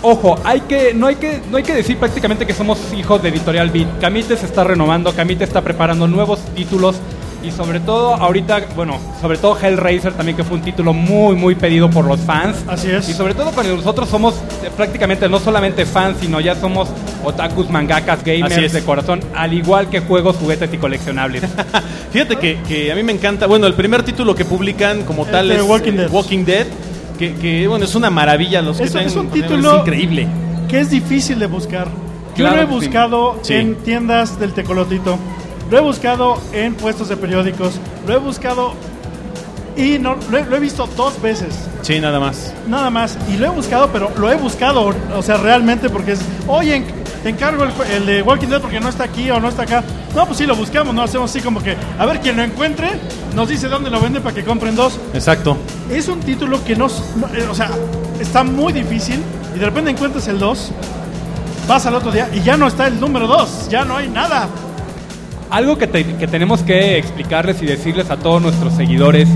S10: Ojo, hay que, no, hay que, no hay que decir prácticamente que somos hijos de Editorial Beat. Camite se está renovando, Camite está preparando nuevos títulos y sobre todo ahorita, bueno, sobre todo Hellraiser también que fue un título muy, muy pedido por los fans.
S2: Así es.
S10: Y sobre todo cuando nosotros somos eh, prácticamente no solamente fans, sino ya somos otakus, mangakas, gamers de corazón, al igual que juegos, juguetes y coleccionables.
S3: Fíjate que, que a mí me encanta. Bueno, el primer título que publican como
S2: Es
S3: tal es
S2: Walking
S3: eh,
S2: Dead.
S3: Walking Dead, que, que, bueno, es una maravilla. Los que
S2: Es,
S3: traen
S2: es un título
S3: es increíble.
S2: que es difícil de buscar. Yo
S10: Claro
S2: lo he
S10: que
S2: buscado
S3: Sí.
S2: en tiendas del Tecolotito, lo he buscado en puestos de periódicos, lo he buscado y no, lo, he, lo he visto dos veces,
S3: Sí, nada más.
S2: nada más. Y lo he buscado, pero lo he buscado, o sea, realmente porque es, oye, en- te encargo el, de Walking Dead porque no está aquí o no está acá. No, pues sí, lo buscamos, no hacemos así como que, a ver, quien lo encuentre, nos dice dónde lo vende para que compren dos.
S3: Exacto.
S2: Es un título que no, no- eh, o sea, está muy difícil y de repente encuentras el 2, vas al otro día y ya no está el número 2, ya no hay nada.
S10: Algo que, que tenemos que explicarles y decirles a todos nuestros seguidores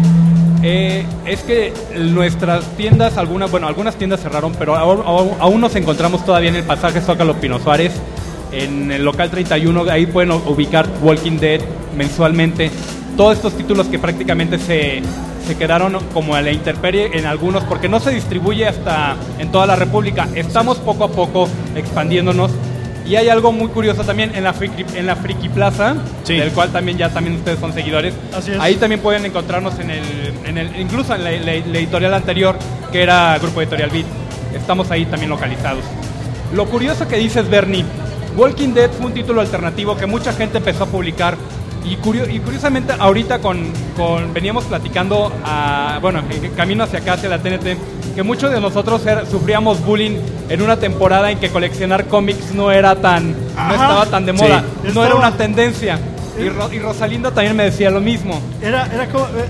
S10: eh, es que nuestras tiendas, algunas, bueno, algunas tiendas cerraron, pero aún, aún- aún nos encontramos todavía en el pasaje Zócalo Pino Suárez, en el local 31, ahí pueden ubicar Walking Dead mensualmente. Todos estos títulos que prácticamente se, se quedaron como a la intemperie en algunos porque no se distribuye hasta en toda la República. Estamos poco a poco expandiéndonos. Y hay algo muy curioso también en la Friki, en la Friki Plaza,
S3: Sí.
S10: del cual también ya también ustedes son seguidores.
S2: Así es.
S10: Ahí también pueden encontrarnos en el, en el incluso en la, la- la editorial anterior, que era Grupo Editorial Beat. Estamos ahí también localizados. Lo curioso que dices, Bernie, Walking Dead fue un título alternativo que mucha gente empezó a publicar. Y, curio- y curiosamente, ahorita con, con- veníamos platicando, a, bueno, en camino hacia acá, hacia la TNT, que muchos de nosotros era- sufríamos bullying en una temporada en que coleccionar cómics no era tan, no
S2: Ajá.
S10: estaba tan de
S3: Sí.
S10: moda, no
S2: Estaba-
S10: era una tendencia. Y, Ro- y Rosalinda también me decía lo mismo.
S2: Era, era como. eh,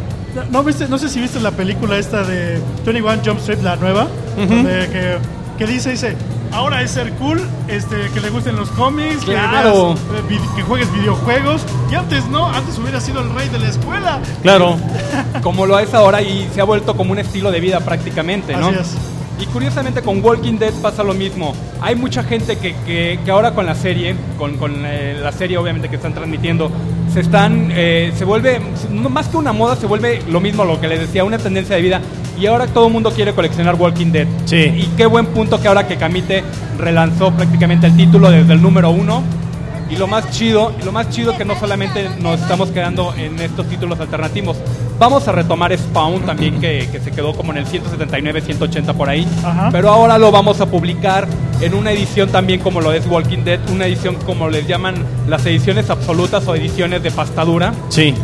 S2: no, viste, no sé si viste la película esta de 21 Jump Street, la nueva, donde que, que dice, dice, ahora es ser cool, este, que le gusten los cómics,
S10: Claro.
S2: que, veas, eh, que juegues videojuegos, y antes no, antes hubiera sido el rey de la escuela.
S3: Claro.
S10: como lo es ahora y se ha vuelto como un estilo de vida prácticamente, ¿no?
S2: Así es.
S10: Y curiosamente con Walking Dead pasa lo mismo. Hay mucha gente que, que- que ahora con la serie, con, con, eh, la serie obviamente que están transmitiendo, se están, eh, se vuelve, más que una moda, se vuelve lo mismo, lo que les decía, una tendencia de vida. Y ahora todo el mundo quiere coleccionar Walking Dead.
S3: Sí.
S10: Y qué buen punto que ahora que Kamite relanzó prácticamente el título desde el número uno. Y lo más chido, lo más chido que no solamente nos estamos quedando en estos títulos alternativos, vamos a retomar Spawn también que, que se quedó como en el 179, 180 por ahí,
S2: Ajá.
S10: pero ahora lo vamos a publicar en una edición también como lo es Walking Dead, una edición como les llaman las ediciones absolutas o ediciones de pastadura.
S3: Sí.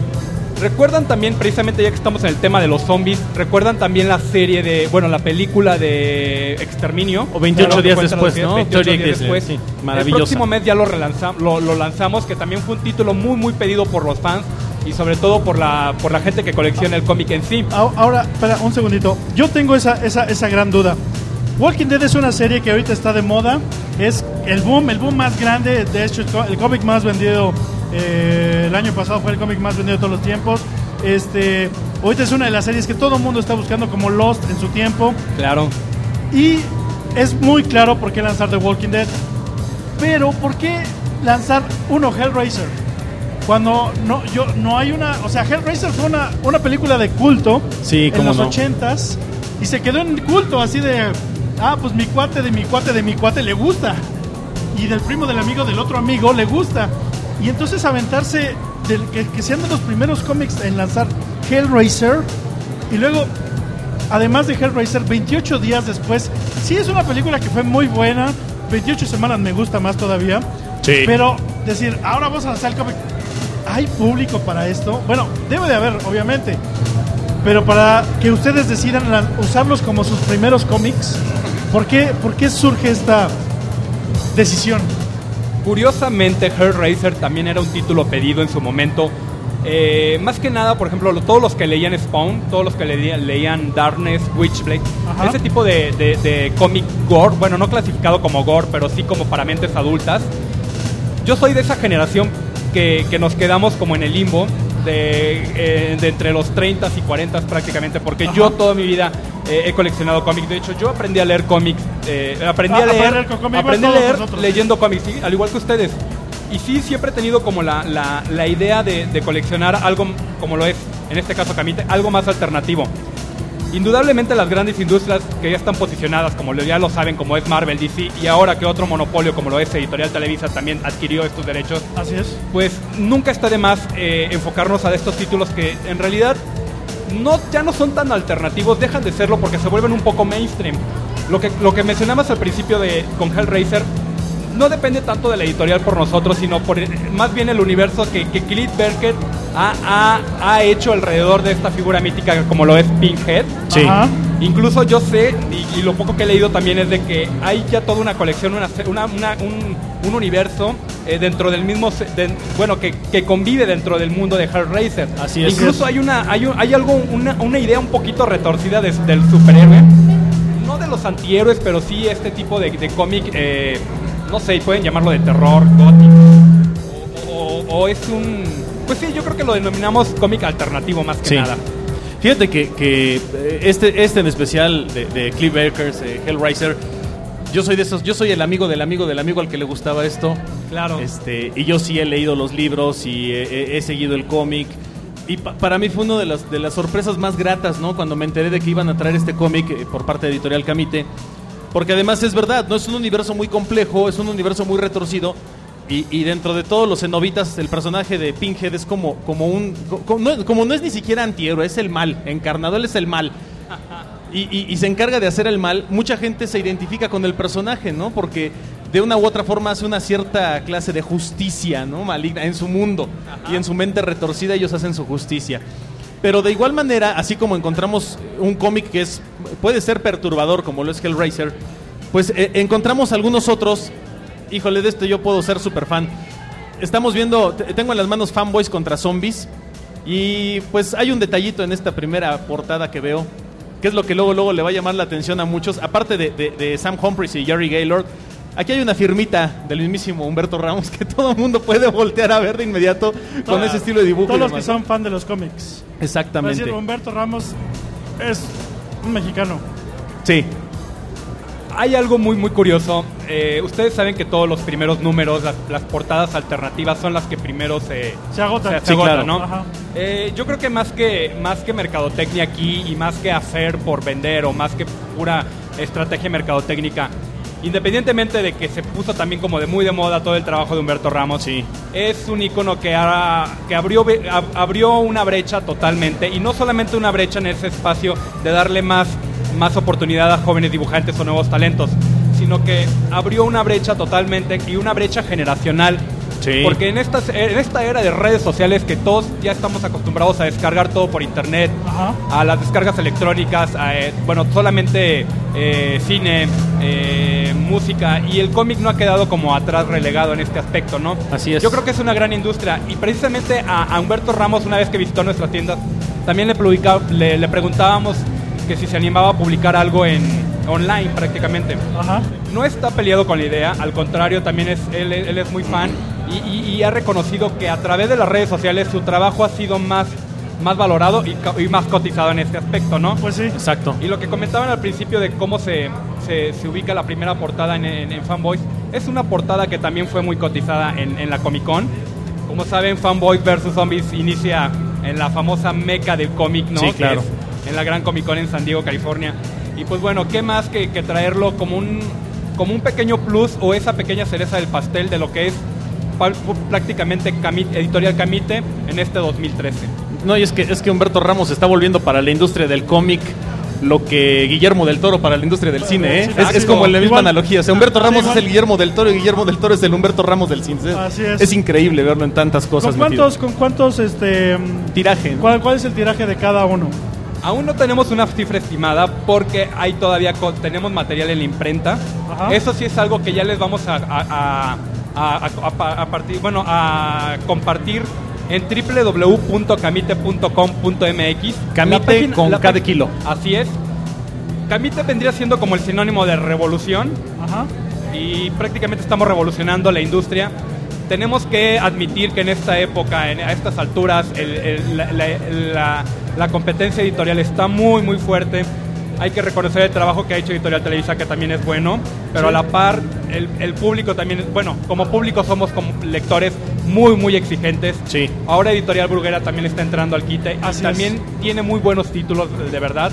S10: Recuerdan también, precisamente ya que estamos en el tema de los zombies, recuerdan también la serie de, bueno, la película de Exterminio.
S3: O 28
S10: Claro,
S3: días después,
S10: días,
S3: ¿no?
S10: 28
S3: 30
S10: días
S3: días,
S10: después.
S3: sí,
S10: El
S3: maravillosa.
S10: próximo mes ya lo, relanza- lo, lo lanzamos, que también fue un título muy, muy pedido por los fans y sobre todo por la, por la gente que colecciona el cómic en sí.
S2: Ahora, espera un segundito. Yo tengo esa, esa, esa gran duda. Walking Dead es una serie que ahorita está de moda. Es el boom, el boom más grande. De hecho, el el cómic más vendido eh, el año pasado fue el cómic más vendido de todos los tiempos. Este, ahorita es una de las series que todo el mundo está buscando como Lost en su tiempo.
S10: Claro.
S2: Y es muy claro por qué lanzar The Walking Dead. Pero, ¿por qué lanzar uno Hellraiser? Cuando no, yo, no hay una. O sea, Hellraiser fue una, una película de culto
S3: Sí,
S2: en los
S3: no.
S2: ochentas y se quedó en culto así de. Ah, pues mi cuate de mi cuate de mi cuate le gusta. Y del primo del amigo del otro amigo le gusta. Y entonces aventarse, del, que, que sean de los primeros cómics en lanzar Hellraiser. Y luego además de Hellraiser, 28 días después, sí es una película que fue muy buena, 28 semanas me gusta más todavía,
S3: Sí.
S2: pero decir, ahora vamos a lanzar el cómic, ¿hay público para esto? Bueno, debe de haber, obviamente, pero para que ustedes decidan usarlos como sus primeros cómics, ¿por qué, por qué surge esta decisión?
S10: Curiosamente, Hellraiser también era un título pedido en su momento. Eh, más que nada, por ejemplo, lo- todos los que leían Spawn, todos los que leían, leían Darkness, Witchblade,
S2: Ajá.
S10: ese tipo de, de- de cómic gore, bueno, no clasificado como gore, pero sí como para mentes adultas. Yo soy de esa generación que, que nos quedamos como en el limbo de, eh, de entre los 30 y 40 prácticamente, porque yo toda mi vida eh, he coleccionado cómics. De hecho, yo aprendí a leer cómics, eh, aprendí
S2: Ah,
S10: a leer,
S2: con cómics,
S10: aprendí a leer
S2: nosotros.
S10: leyendo cómics, sí, al igual que ustedes. Y sí, siempre he tenido como la, la- la idea de, de coleccionar algo como lo es, en este caso Camite, algo más alternativo. Indudablemente las grandes industrias que ya están posicionadas, como ya lo saben, como es Marvel, DC, y ahora que otro monopolio como lo es Editorial Televisa también adquirió estos derechos,
S2: Así es.
S10: pues nunca está de más eh, enfocarnos a estos títulos que en realidad no, ya no son tan alternativos, dejan de serlo porque se vuelven un poco mainstream. Lo que, lo que mencionabas al principio de, con Hellraiser no depende tanto de la editorial por nosotros, sino por eh, más bien el universo que, que Clint Barker ha, ha- ha hecho alrededor de esta figura mítica como lo es Pinhead.
S3: Sí.
S2: Ajá.
S10: Incluso yo sé, y, y lo poco que he leído también es de que hay ya toda una colección, una, una- una- un, un universo eh, dentro del mismo, de- bueno, que, que convive dentro del mundo de Hellraiser.
S3: Así es.
S10: Incluso hay una, hay, un- hay algo, una, una idea un poquito retorcida de- del superhéroe. No de los antihéroes, pero sí este tipo de, de cómic, eh, no sé, pueden llamarlo de terror, gótico. O, o- o es un... Pues sí, yo creo que lo denominamos cómic alternativo más que
S3: Sí.
S10: nada.
S3: Fíjate que, que, eh, este, este en especial de, de Cliff Bakers, eh, Hellraiser, yo soy de esos, yo soy el amigo del amigo del amigo al que le gustaba esto.
S10: Claro.
S3: Este, y yo sí he leído los libros y he, he- he seguido el cómic. Y pa- para mí fue una de las, de las sorpresas más gratas, ¿no? Cuando me enteré de que iban a traer este cómic eh, por parte de Editorial Camite. Porque además es verdad, no es un universo muy complejo, es un universo muy retorcido. Y, dentro de todos los cenobitas, el personaje de Pinhead es como, como un. como no es ni siquiera antihéroe, es el mal. Encarnado, él es el mal. Y se encarga de hacer el mal. Mucha gente se identifica con el personaje, ¿no? Porque de una u otra forma hace una cierta clase de justicia, ¿no? Maligna en su mundo. Y en su mente retorcida ellos hacen su justicia. Pero de igual manera, así como encontramos un cómic que es puede ser perturbador, como lo es Hellraiser, pues eh, encontramos algunos otros. Híjole, de este yo puedo ser súper fan. Estamos viendo, te- tengo en las manos Fanboys contra Zombies. Y pues hay un detallito en esta primera portada que veo, que es lo que luego, luego le va a llamar la atención a muchos. Aparte de, de- de Sam Humphries y Jerry Gaylord, aquí hay una firmita del mismísimo Humberto Ramos que todo el mundo puede voltear a ver de inmediato con ese estilo de dibujo.
S2: Todos los que son fan de los cómics.
S3: Exactamente.
S2: decir, Humberto Ramos es un mexicano.
S3: Sí.
S10: Hay algo muy muy curioso. Eh, ustedes saben que todos los primeros números, las, las portadas alternativas son las que primero se,
S2: Se agotan.
S10: se
S3: Sí,
S10: agotan,
S3: claro.
S10: ¿no? Eh, yo creo que más que más que mercadotecnia aquí y más que hacer por vender o más que pura estrategia mercadotécnica, independientemente de que se puso también como de muy de moda todo el trabajo de Humberto Ramos,
S3: Sí.
S10: es un icono que, ha- que abrió, abrió una brecha totalmente y no solamente una brecha en ese espacio de darle más, más oportunidad a jóvenes dibujantes o nuevos talentos, sino que abrió una brecha totalmente y una brecha generacional.
S3: Sí.
S10: Porque en esta, en esta era de redes sociales que todos ya estamos acostumbrados a descargar todo por internet,
S2: Ajá.
S10: a las descargas electrónicas, a, eh, bueno, solamente eh, cine, eh, música, y el cómic no ha quedado como atrás relegado en este aspecto, ¿no?
S3: Así es.
S10: Yo creo que es una gran industria, y precisamente a, a Humberto Ramos, una vez que visitó nuestras tiendas, también le, publica- le, le preguntábamos que si se animaba a publicar algo en online prácticamente.
S2: Ajá.
S10: No está peleado con la idea, al contrario, también es, él, él es muy fan y, y- y ha reconocido que a través de las redes sociales su trabajo ha sido más, más valorado y, y más cotizado en este aspecto, ¿no?
S2: Pues sí.
S3: Exacto.
S10: Y lo que comentaban al principio de cómo se, se, se ubica la primera portada en, en- en Fanboys, es una portada que también fue muy cotizada en, en la Comic Con. Como saben, Fanboys vs. Zombies inicia en la famosa meca del cómic, ¿no?
S3: Sí,
S10: Que
S3: claro.
S10: es en la Gran Comic Con en San Diego, California. Y pues bueno, ¿qué más que, que traerlo como un, como un pequeño plus o esa pequeña cereza del pastel de lo que es prácticamente Editorial Camite en este 2013?
S3: No, y es que, es que Humberto Ramos está volviendo para la industria del cómic lo que Guillermo del Toro para la industria del cine, ¿eh? Es, es como la misma
S2: Igual.
S3: analogía. O sea, Humberto Ramos
S2: igual.
S3: es el Guillermo del Toro y Guillermo del Toro es el Humberto Ramos del cine.
S2: Así es.
S3: Es increíble verlo en tantas cosas.
S2: ¿Con
S3: metido.
S2: cuántos, con cuántos, este,
S3: Tiraje. ¿no?
S2: cuál, cuál es el tiraje de cada uno?
S10: Aún no tenemos una cifra estimada porque hay todavía tenemos material en la imprenta.
S2: Ajá.
S10: Eso sí es algo que ya les vamos a, a- partir, bueno, a compartir en www.camite.com.mx.
S3: Camite con
S10: la pá-
S3: kilo.
S10: Así es. Camite vendría siendo como el sinónimo de revolución
S2: Ajá.
S10: y prácticamente estamos revolucionando la industria. Tenemos que admitir que en esta época, en, a estas alturas, el- el- la, la- la- la competencia editorial está muy, muy fuerte. Hay que reconocer el trabajo que ha hecho Editorial Televisa, que también es bueno, pero a la par, el, el público también es bueno. Como público somos como lectores muy, muy exigentes.
S3: Sí.
S10: Ahora Editorial Bruguera también está entrando al quite
S2: Así
S10: también tiene muy buenos títulos, de verdad.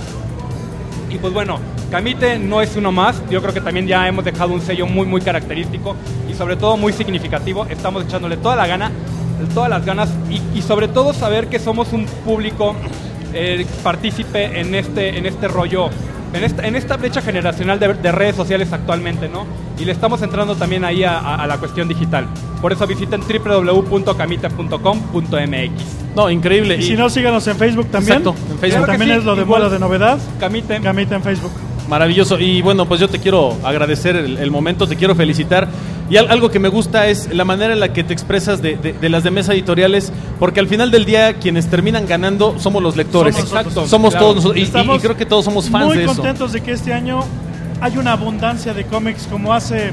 S10: Y pues bueno, Camite no es uno más. Yo creo que también ya hemos dejado un sello muy, muy característico y sobre todo muy significativo. Estamos echándole toda la gana, todas las ganas y, y sobre todo saber que somos un público eh, partícipe en este, en este rollo, en esta, en esta brecha generacional de, de redes sociales actualmente, ¿no? Y le estamos entrando también ahí a, a- a la cuestión digital. Por eso visiten www.camite.com.mx.
S3: No, increíble.
S2: Y si no, síganos en Facebook también.
S3: Exacto, en Facebook.
S10: Claro
S2: también
S10: sí,
S2: es lo de moda de novedad.
S10: Camite.
S2: Camita en Facebook.
S3: Maravilloso. Y bueno, pues yo te quiero agradecer el, el momento, te quiero felicitar. Y al- algo que me gusta es la manera en la que te expresas de, de- de las de mesa editoriales, porque al final del día quienes terminan ganando somos los lectores.
S2: Somos nosotros.
S3: Exacto. Somos
S10: Claro.
S3: todos nosotros. Y- Y, y
S2: Estamos
S3: creo que todos somos fans
S2: Muy
S3: de eso.
S2: contentos de que este año hay una abundancia de cómics como hace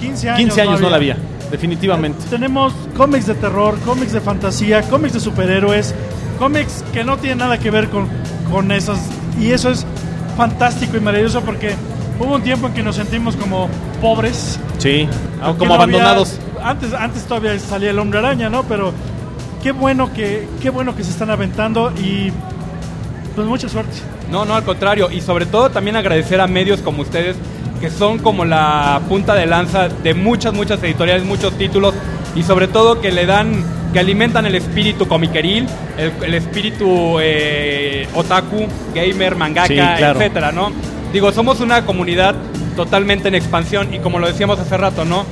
S2: 15 años.
S3: 15 años no la había, definitivamente.
S2: Tenemos cómics de terror, cómics de fantasía, cómics de superhéroes, cómics que no tienen nada que ver con, con esos. Y eso es fantástico y maravilloso porque hubo un tiempo en que nos sentimos como pobres.
S3: Sí, como
S2: no había-
S3: abandonados.
S2: antes, antes todavía salía el hombre araña, ¿no? Pero qué bueno que, qué bueno que se están aventando y pues mucha suerte.
S10: No, no, al contrario. Y sobre todo también agradecer a medios como ustedes, que son como la punta de lanza de muchas, muchas editoriales, muchos títulos. Y sobre todo que le dan, que alimentan el espíritu comiqueril, el, el espíritu eh, otaku, gamer, mangaka,
S3: Sí, claro.
S10: etcétera, ¿no? Digo, somos una comunidad totalmente en expansión y como lo decíamos hace rato, ¿no?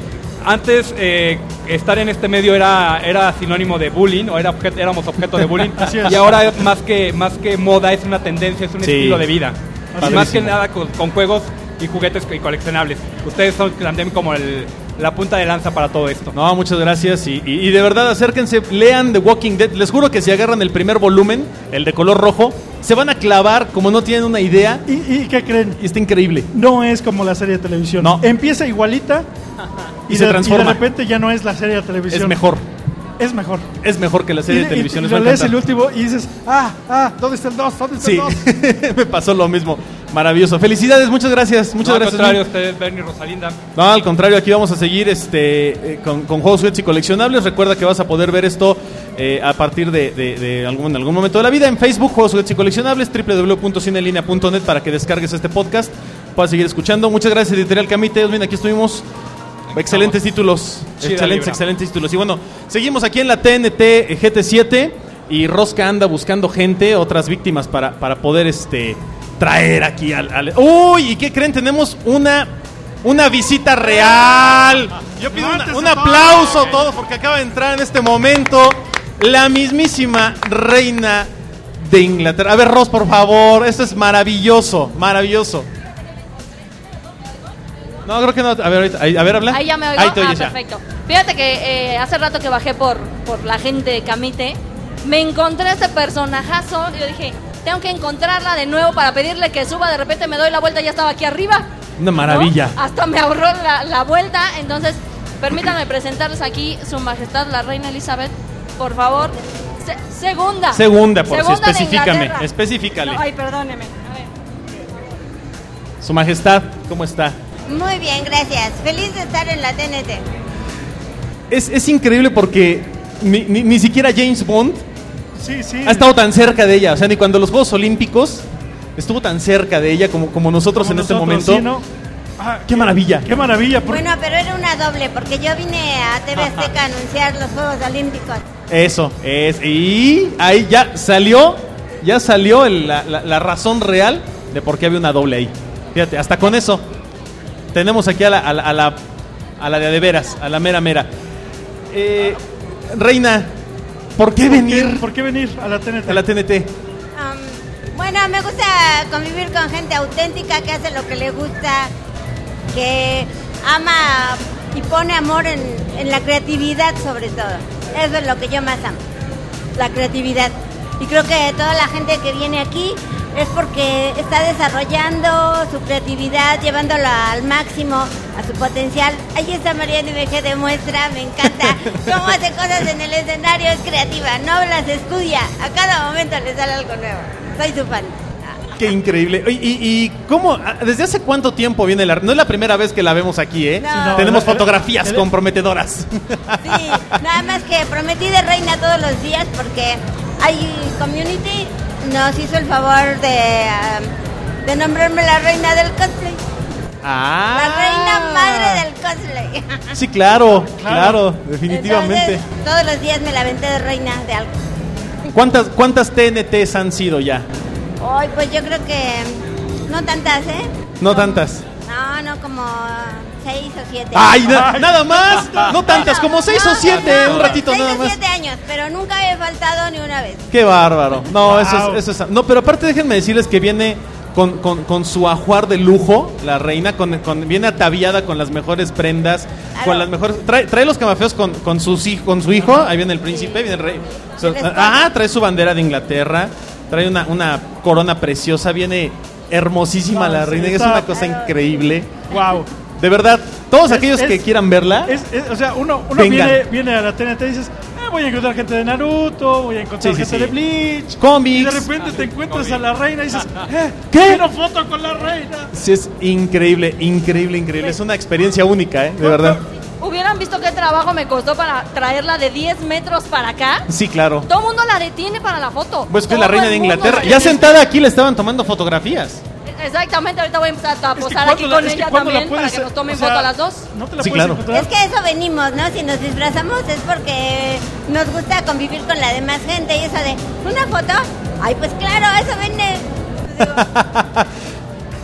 S10: Antes eh, estar en este medio era, era sinónimo de bullying o era objeto- éramos objeto de bullying y ahora es más que, más que moda es una tendencia, es un
S3: Sí.
S10: estilo de vida.
S2: Así
S10: más
S2: es.
S10: que nada con, con juegos y juguetes y coleccionables. Ustedes son también como el- la punta de lanza para todo esto.
S3: No, muchas gracias. Y, y- y de verdad, acérquense, lean The Walking Dead. Les juro que si agarran el primer volumen, el de color rojo, se van a clavar como no tienen una idea.
S2: ¿Y, y qué creen?
S3: Y está increíble.
S2: No es como la serie de televisión.
S3: No.
S2: Empieza igualita
S3: Y se
S2: de,
S3: transforma.
S2: y de repente ya no es la serie de televisión.
S3: Es mejor.
S2: Es mejor.
S3: Es mejor que la serie
S2: Y-
S3: de televisión.
S2: y,
S3: les
S2: lo lees el último y dices, ah, ah, ¿dónde está el 2? ¿Dónde está
S3: Sí,
S2: el 2?
S3: me pasó lo mismo. Maravilloso. Felicidades, muchas gracias. Muchas
S10: No, al
S3: gracias.
S10: contrario,
S3: Lin.
S10: ustedes, Bernie Rosalinda.
S3: No, al contrario, aquí vamos a seguir este, eh, con, con juegos, juguetes y coleccionables. Recuerda que vas a poder ver esto eh, a partir de, de- de algún, en algún momento de la vida en Facebook, juegos, juguetes y coleccionables, www.cinelinea.net para que descargues este podcast. Puedas seguir escuchando. Muchas gracias, Editorial Camite. Bien, aquí estuvimos. Excelentes títulos.
S10: Chida
S3: excelentes,
S10: libra.
S3: excelentes títulos. Y bueno, seguimos aquí en la TNT GT7 y Rosca anda buscando gente, otras víctimas para, para poder este traer aquí al, al- ¡Uy! ¿Y qué creen? Tenemos una una visita real. Yo pido una- un aplauso a todos porque acaba de entrar en este momento la mismísima reina de Inglaterra. A ver, Ros, por favor, esto es maravilloso, maravilloso. No, creo que no. A ver, ahorita- ahí- a ver, habla.
S4: Ahí ya me oigo.
S3: Ahí te
S4: ah,
S3: oyes ya.
S4: perfecto. Fíjate que eh, hace rato que bajé por, por la gente de Camite, me encontré a este personajazo. y Yo dije, tengo que encontrarla de nuevo para pedirle que suba. De repente me doy la vuelta y ya estaba aquí arriba.
S3: Una
S4: ¿no?
S3: maravilla.
S4: Hasta me ahorró la, la vuelta. Entonces, permítanme presentarles aquí Su Majestad la Reina Elizabeth. Por favor. Se- segunda.
S3: Segunda, por si
S4: Segunda de
S3: específicame.
S4: Inglaterra.
S3: Específicale.
S4: No, ay, perdóneme. A ver.
S3: Su Majestad, ¿cómo está?
S5: Muy bien, gracias. Feliz de estar en la TNT.
S3: Es, es increíble porque ni, ni- ni siquiera James Bond
S2: Sí, sí.
S3: ha estado tan cerca de ella. O sea, ni cuando los Juegos Olímpicos estuvo tan cerca de ella como, como nosotros
S2: Como
S3: en este momento.
S2: sí, ¿no? Ah,
S3: ¡Qué maravilla!
S2: Qué maravilla. por-
S5: Bueno, pero era una doble, porque yo vine a TV Azteca a anunciar los Juegos Olímpicos.
S3: Eso, es. Y ahí ya salió, ya salió el- la, la- la razón real de por qué había una doble ahí. Fíjate, hasta con eso tenemos aquí a la, a la, a la, a la de a de veras, a la mera mera. Eh, Reina, ¿por qué
S2: ¿Por
S3: venir
S2: qué, por qué venir a la TNT?
S3: a la TNT?
S5: Am, bueno, me gusta convivir con gente auténtica que hace lo que le gusta, que ama y pone amor en, en la creatividad sobre todo. Eso es lo que yo más amo, la creatividad. Y creo que toda la gente que viene aquí es porque está desarrollando su creatividad, llevándola al máximo, a su potencial. Ahí está Mariana IBG demuestra, me encanta cómo hace cosas en el escenario, es creativa, no las estudia, a cada momento le sale algo nuevo. Soy su fan.
S3: Qué increíble. ¿Y, y cómo? ¿Desde hace cuánto tiempo viene la.? No es la primera vez que la vemos aquí, ¿eh?
S5: No.
S3: Tenemos fotografías comprometedoras.
S5: Sí, nada más que prometí de reina todos los días porque hay community nos hizo el favor de, ah, de nombrarme la reina del cosplay.
S3: ah.
S5: La reina madre del cosplay.
S3: Sí, claro, claro, definitivamente.
S5: Entonces, todos los días me la aventé de reina de algo.
S3: ¿Cuántas, ¿Cuántas TNTs han sido ya?
S5: Hoy, pues yo creo que no tantas, ¿eh?
S3: No tantas.
S5: No, no, como seis o siete.
S3: ¡Ay, na- nada más! No tantas, como seis
S5: No,
S3: o siete,
S5: no,
S3: un ratito
S5: seis
S3: nada
S5: o
S3: más.
S5: siete años, pero nunca he faltado ni una vez.
S3: ¡Qué bárbaro! No,
S2: Wow.
S3: eso, es, eso es... No, pero aparte déjenme decirles que viene con, con- con su ajuar de lujo, la reina, con, con- viene ataviada con las mejores prendas,
S5: Claro.
S3: con las mejores... Trae, trae los camafeos con, con, sus con su hijo, ahí viene el príncipe, viene el rey. So-
S5: esposo.
S3: ah, trae su bandera de Inglaterra, trae una, una corona preciosa, viene hermosísima
S2: No,
S3: la
S2: sí,
S3: reina, es una cosa increíble.
S2: Wow.
S3: De verdad, todos
S2: Es-
S3: aquellos que
S2: es-
S3: quieran verla,
S2: Es, es- o sea, uno, uno viene, viene a la TNT y dices, "Ah, voy a encontrar gente de Naruto, voy a encontrar
S3: Sí, sí,
S2: gente
S3: sí.
S2: de Bleach.
S3: Cómics.
S2: Y de repente te encuentras a la reina y dices, "Eh,
S3: ¿Qué?
S2: Quiero foto con la reina.
S3: sí es increíble, increíble, increíble. Es una experiencia única, ¿eh? De verdad.
S4: Hubiera hubieran visto qué trabajo me costó para traerla de 10 metros para acá,
S3: Sí, claro.
S4: todo el mundo la detiene para la foto.
S3: Pues que es la reina de Inglaterra.
S4: la
S3: Ya sentada aquí le estaban tomando fotografías.
S4: Exactamente, ahorita voy a empezar a
S2: Es que
S4: posar
S2: ¿cuándo
S4: aquí
S2: la-
S4: con
S2: es que
S4: ella
S2: ¿cuándo la
S4: también para que nos tomen
S2: o sea,
S4: foto a las dos.
S2: ¿No te la
S3: Sí,
S2: puedes
S3: claro.
S2: encontrar?
S5: Es que a eso venimos, ¿no? Si nos disfrazamos es porque nos gusta convivir con la demás gente y eso de una foto. Ay, pues claro, eso vende. Digo,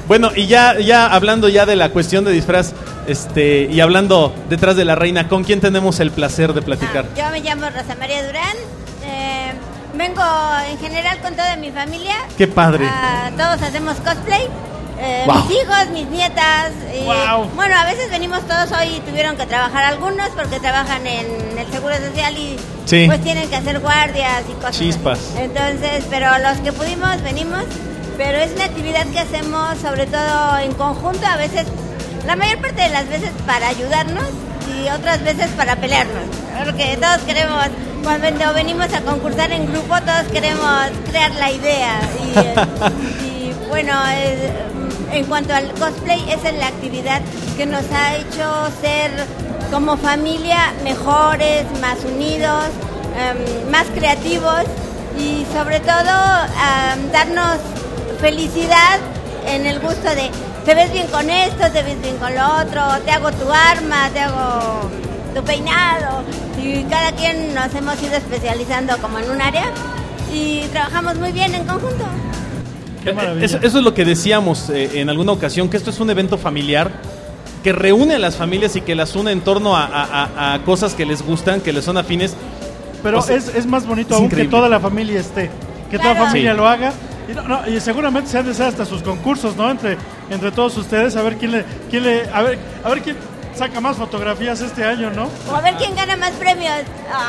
S3: Bueno, y ya, ya hablando ya de la cuestión de disfraz, este, y hablando detrás de la reina, ¿con quién tenemos el placer de platicar?
S5: ah, yo me llamo Rosa María Durán. Vengo en general con toda mi familia.
S3: Qué padre.
S5: Ah, todos hacemos cosplay. eh,
S3: Wow.
S5: Mis hijos, mis nietas. y,
S2: Wow.
S5: Bueno, a veces venimos todos hoy tuvieron que trabajar algunos porque trabajan en el Seguro Social y
S3: Sí.
S5: pues tienen que hacer guardias y cosas. así.
S3: Chispas.
S5: Entonces, pero los que pudimos venimos. Pero es una actividad que hacemos sobre todo en conjunto, a veces, la mayor parte de las veces para ayudarnos y otras veces para pelearnos. Porque todos queremos, cuando venimos a concursar en grupo, todos queremos crear la idea. Y, y, bueno, en cuanto al cosplay, esa es la actividad que nos ha hecho ser como familia mejores, más unidos, em, más creativos y sobre todo am, darnos felicidad en el gusto de te ves bien con esto, te ves bien con lo otro, te hago tu arma, te hago tu peinado y cada quien nos hemos ido especializando como en un área y trabajamos muy bien en conjunto.
S2: Qué maravilla.
S3: Eso, eso es lo que decíamos eh, en alguna ocasión, que esto es un evento familiar que reúne a las familias y que las une en torno a, a- a- a cosas que les gustan, que les son afines.
S2: Pero
S3: O sea,
S2: es, es más bonito
S3: es
S2: aún
S3: increíble.
S2: que toda la familia esté, que toda la
S5: Claro.
S2: familia
S3: Sí.
S2: lo haga. Y, no, no, y seguramente se han de hacer hasta sus concursos, ¿no? Entre, entre todos ustedes, a ver quién le, quién le, a ver, a ver quién saca más fotografías este año, ¿no?
S5: O a ver quién gana más premios.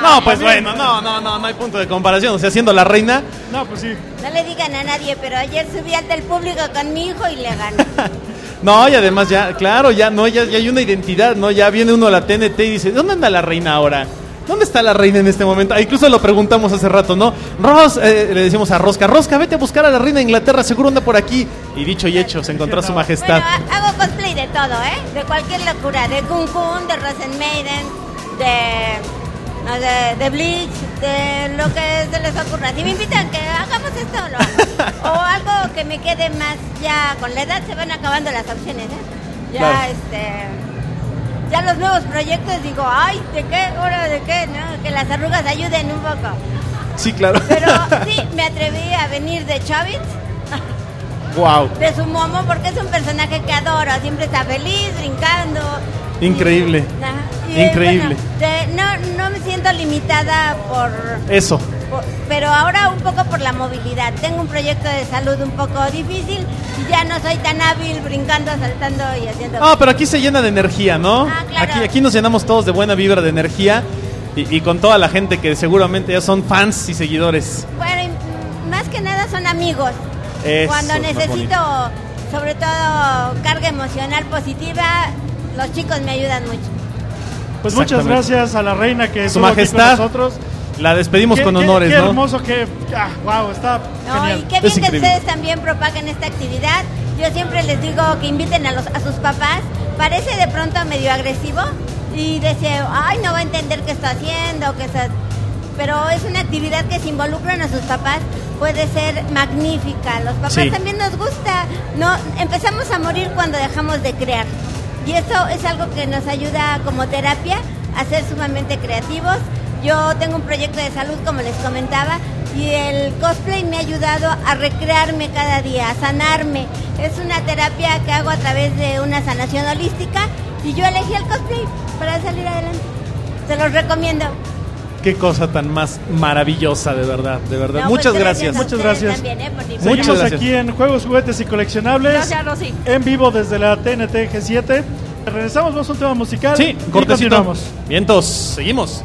S3: No, pues bueno, no, no, no, no hay punto de comparación. O sea, siendo la reina,
S2: No, pues sí.
S5: No le digan a nadie, pero ayer subí ante el público con mi hijo y le gané.
S3: no, y además ya, claro, ya no, ya, ya hay una identidad, ¿no? Ya viene uno a la TNT y dice, ¿dónde anda la reina ahora? ¿Dónde está la reina en este momento? Ah, incluso lo preguntamos hace rato, ¿no? Ros, eh, le decimos a Rosca, Rosca, vete a buscar a la reina de Inglaterra, seguro anda por aquí. Y dicho y hecho, se encontró a su majestad.
S5: Bueno, hago cosplay de todo, ¿eh? De cualquier locura. De Kung Kun, de Rosenmaiden, de, de, de Bleach, de lo que se les ocurra. Si me invitan que hagamos esto, lo hago. O algo que me quede más ya con la edad, se van acabando las opciones, ¿eh? Ya,
S3: Claro.
S5: este... Ya los nuevos proyectos digo, ay, ¿de qué? ¿Hora de qué? ¿No? Que las arrugas ayuden un poco.
S3: Sí, claro.
S5: Pero sí, me atreví a venir de Chavitz
S3: wow.
S5: de su momo porque es un personaje que adoro, siempre está feliz, brincando.
S3: Increíble.
S5: Y, y,
S3: Increíble.
S5: bueno, de- no, no me siento limitada por,
S3: Eso.
S5: Por- pero ahora un poco por la movilidad. Tengo un proyecto de salud un poco difícil y ya no soy tan hábil brincando, saltando y haciendo...
S3: Ah, pero aquí se llena de energía, ¿no?
S5: Ah, claro.
S3: Aquí, aquí nos llenamos todos de buena vibra de energía y, y con toda la gente que seguramente ya son fans y seguidores.
S5: Bueno, y, más que nada son amigos.
S3: Eso
S5: Cuando necesito, sobre todo, carga emocional positiva, los chicos me ayudan mucho.
S2: Pues muchas gracias a la reina que
S3: Su
S2: estuvo aquí con
S3: majestad.
S2: nosotros.
S3: La despedimos
S2: Qué-
S3: con
S2: qué-
S3: honores,
S2: qué
S3: ¿no?
S2: hermoso que, ah, wow, está
S5: No,
S2: genial.
S5: y qué
S3: Es
S5: bien que
S3: increíble.
S5: ustedes también propaguen esta actividad. Yo siempre les digo que inviten a, los, a sus papás. Parece de pronto medio agresivo y dice, ay, no va a entender qué está haciendo, qué está... Pero es una actividad que si involucran a sus papás puede ser magnífica. Los papás
S3: Sí.
S5: también nos gusta. No, empezamos a morir cuando dejamos de crear. Y eso es algo que nos ayuda como terapia a ser sumamente creativos. Yo tengo un proyecto de salud, como les comentaba, y el cosplay me ha ayudado a recrearme cada día, a sanarme. Es una terapia que hago a través de una sanación holística y yo elegí el cosplay para salir adelante. Se los recomiendo.
S3: Qué cosa tan más maravillosa, de verdad, de verdad.
S5: No,
S3: Muchas
S5: pues,
S3: gracias.
S2: Muchas gracias.
S5: también, ¿eh? por
S3: Muchas
S2: Seguimos
S3: gracias.
S2: aquí en Juegos, Juguetes y Coleccionables.
S4: Gracias, Rosy.
S2: En vivo desde la TNT G7. Regresamos, vamos a un tema musical.
S3: Sí,
S2: y
S3: cortecito.
S2: continuamos.
S3: Vientos, seguimos.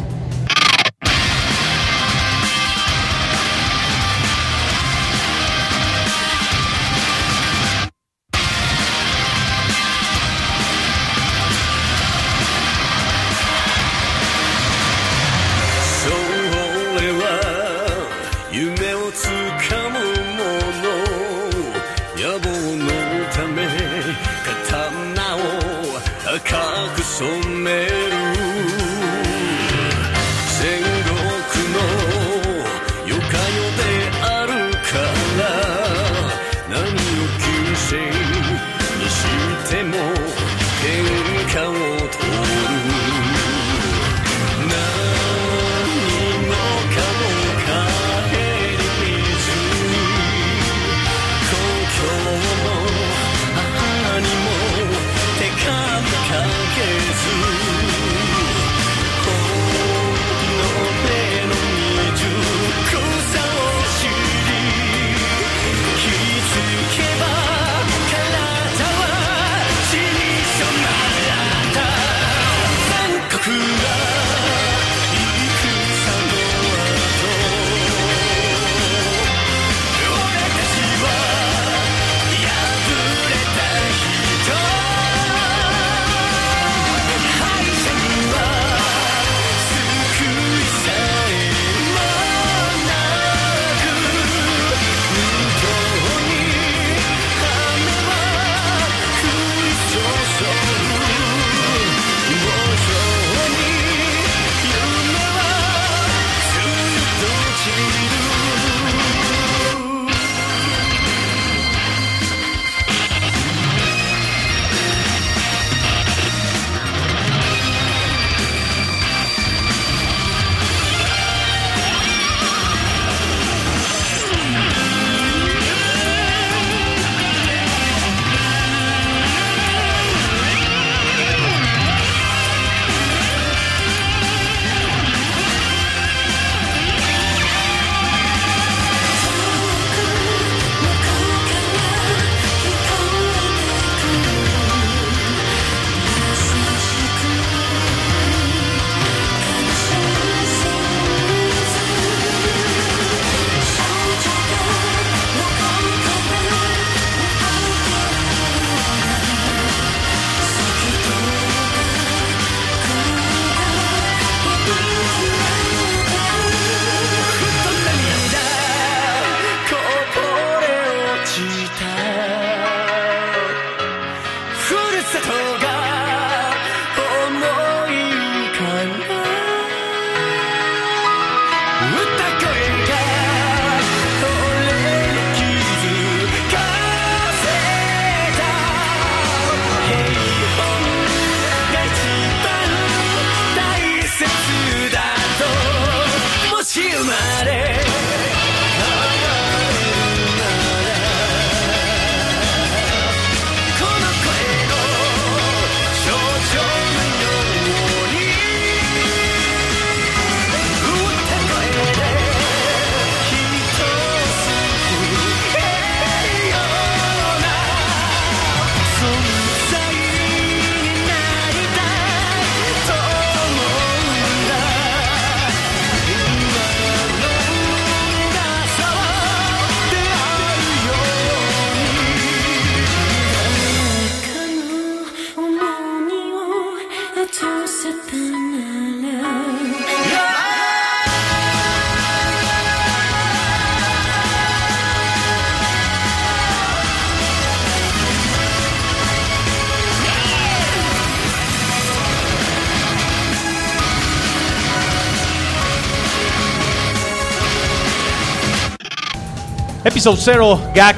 S3: Episode Zero, Gak.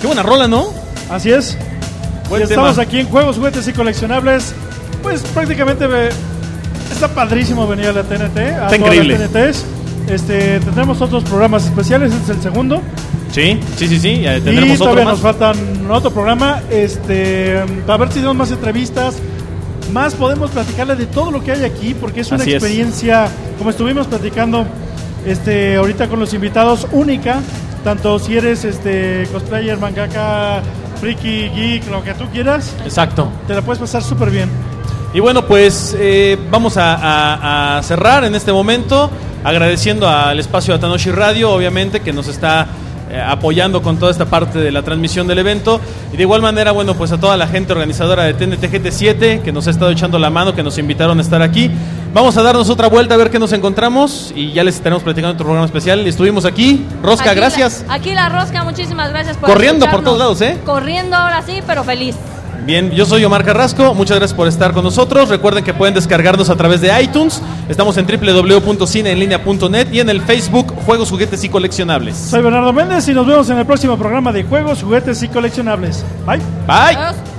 S3: Qué buena rola, ¿no?
S2: Así es.
S3: Buen
S2: Y estamos
S3: tema.
S2: aquí en Juegos, Juguetes y Coleccionables. Pues prácticamente está padrísimo venir a la TNT. A todas
S3: increíble.
S2: TNTs. Este, tendremos otros programas especiales, este es el segundo.
S3: Sí, sí, sí, sí. ya
S2: y
S3: tendremos otro
S2: todavía
S3: más.
S2: nos faltan otro programa. Este, para ver si tenemos más entrevistas. Más podemos platicarle de todo lo que hay aquí, porque es una
S3: Así es.
S2: experiencia, como estuvimos platicando este, ahorita con los invitados, única. Tanto si eres este, cosplayer, mangaka, friki, geek, lo que tú quieras,
S3: Exacto.
S2: te la puedes pasar súper bien.
S3: Y bueno, pues eh, vamos a, a- a cerrar en este momento agradeciendo al espacio Atanoshi Radio, obviamente, que nos está eh, apoyando con toda esta parte de la transmisión del evento. Y de igual manera, bueno, pues a toda la gente organizadora de TNT GT7 que nos ha estado echando la mano, que nos invitaron a estar aquí. Vamos a darnos otra vuelta a ver qué nos encontramos y ya les estaremos platicando otro programa especial. Estuvimos aquí. Rosca,
S4: Aquí la-
S3: gracias.
S4: aquí la rosca, muchísimas gracias por
S3: Corriendo por todos lados, ¿eh?
S4: Corriendo ahora sí, pero feliz.
S3: Bien, yo soy Omar Carrasco, muchas gracias por estar con nosotros. Recuerden que pueden descargarnos a través de iTunes. Estamos en www.cineenlinea.net y en el Facebook Juegos, Juguetes y Coleccionables.
S2: Soy Bernardo Méndez y nos vemos en el próximo programa de Juegos, Juguetes y Coleccionables. Bye.
S3: Bye.
S4: Adiós.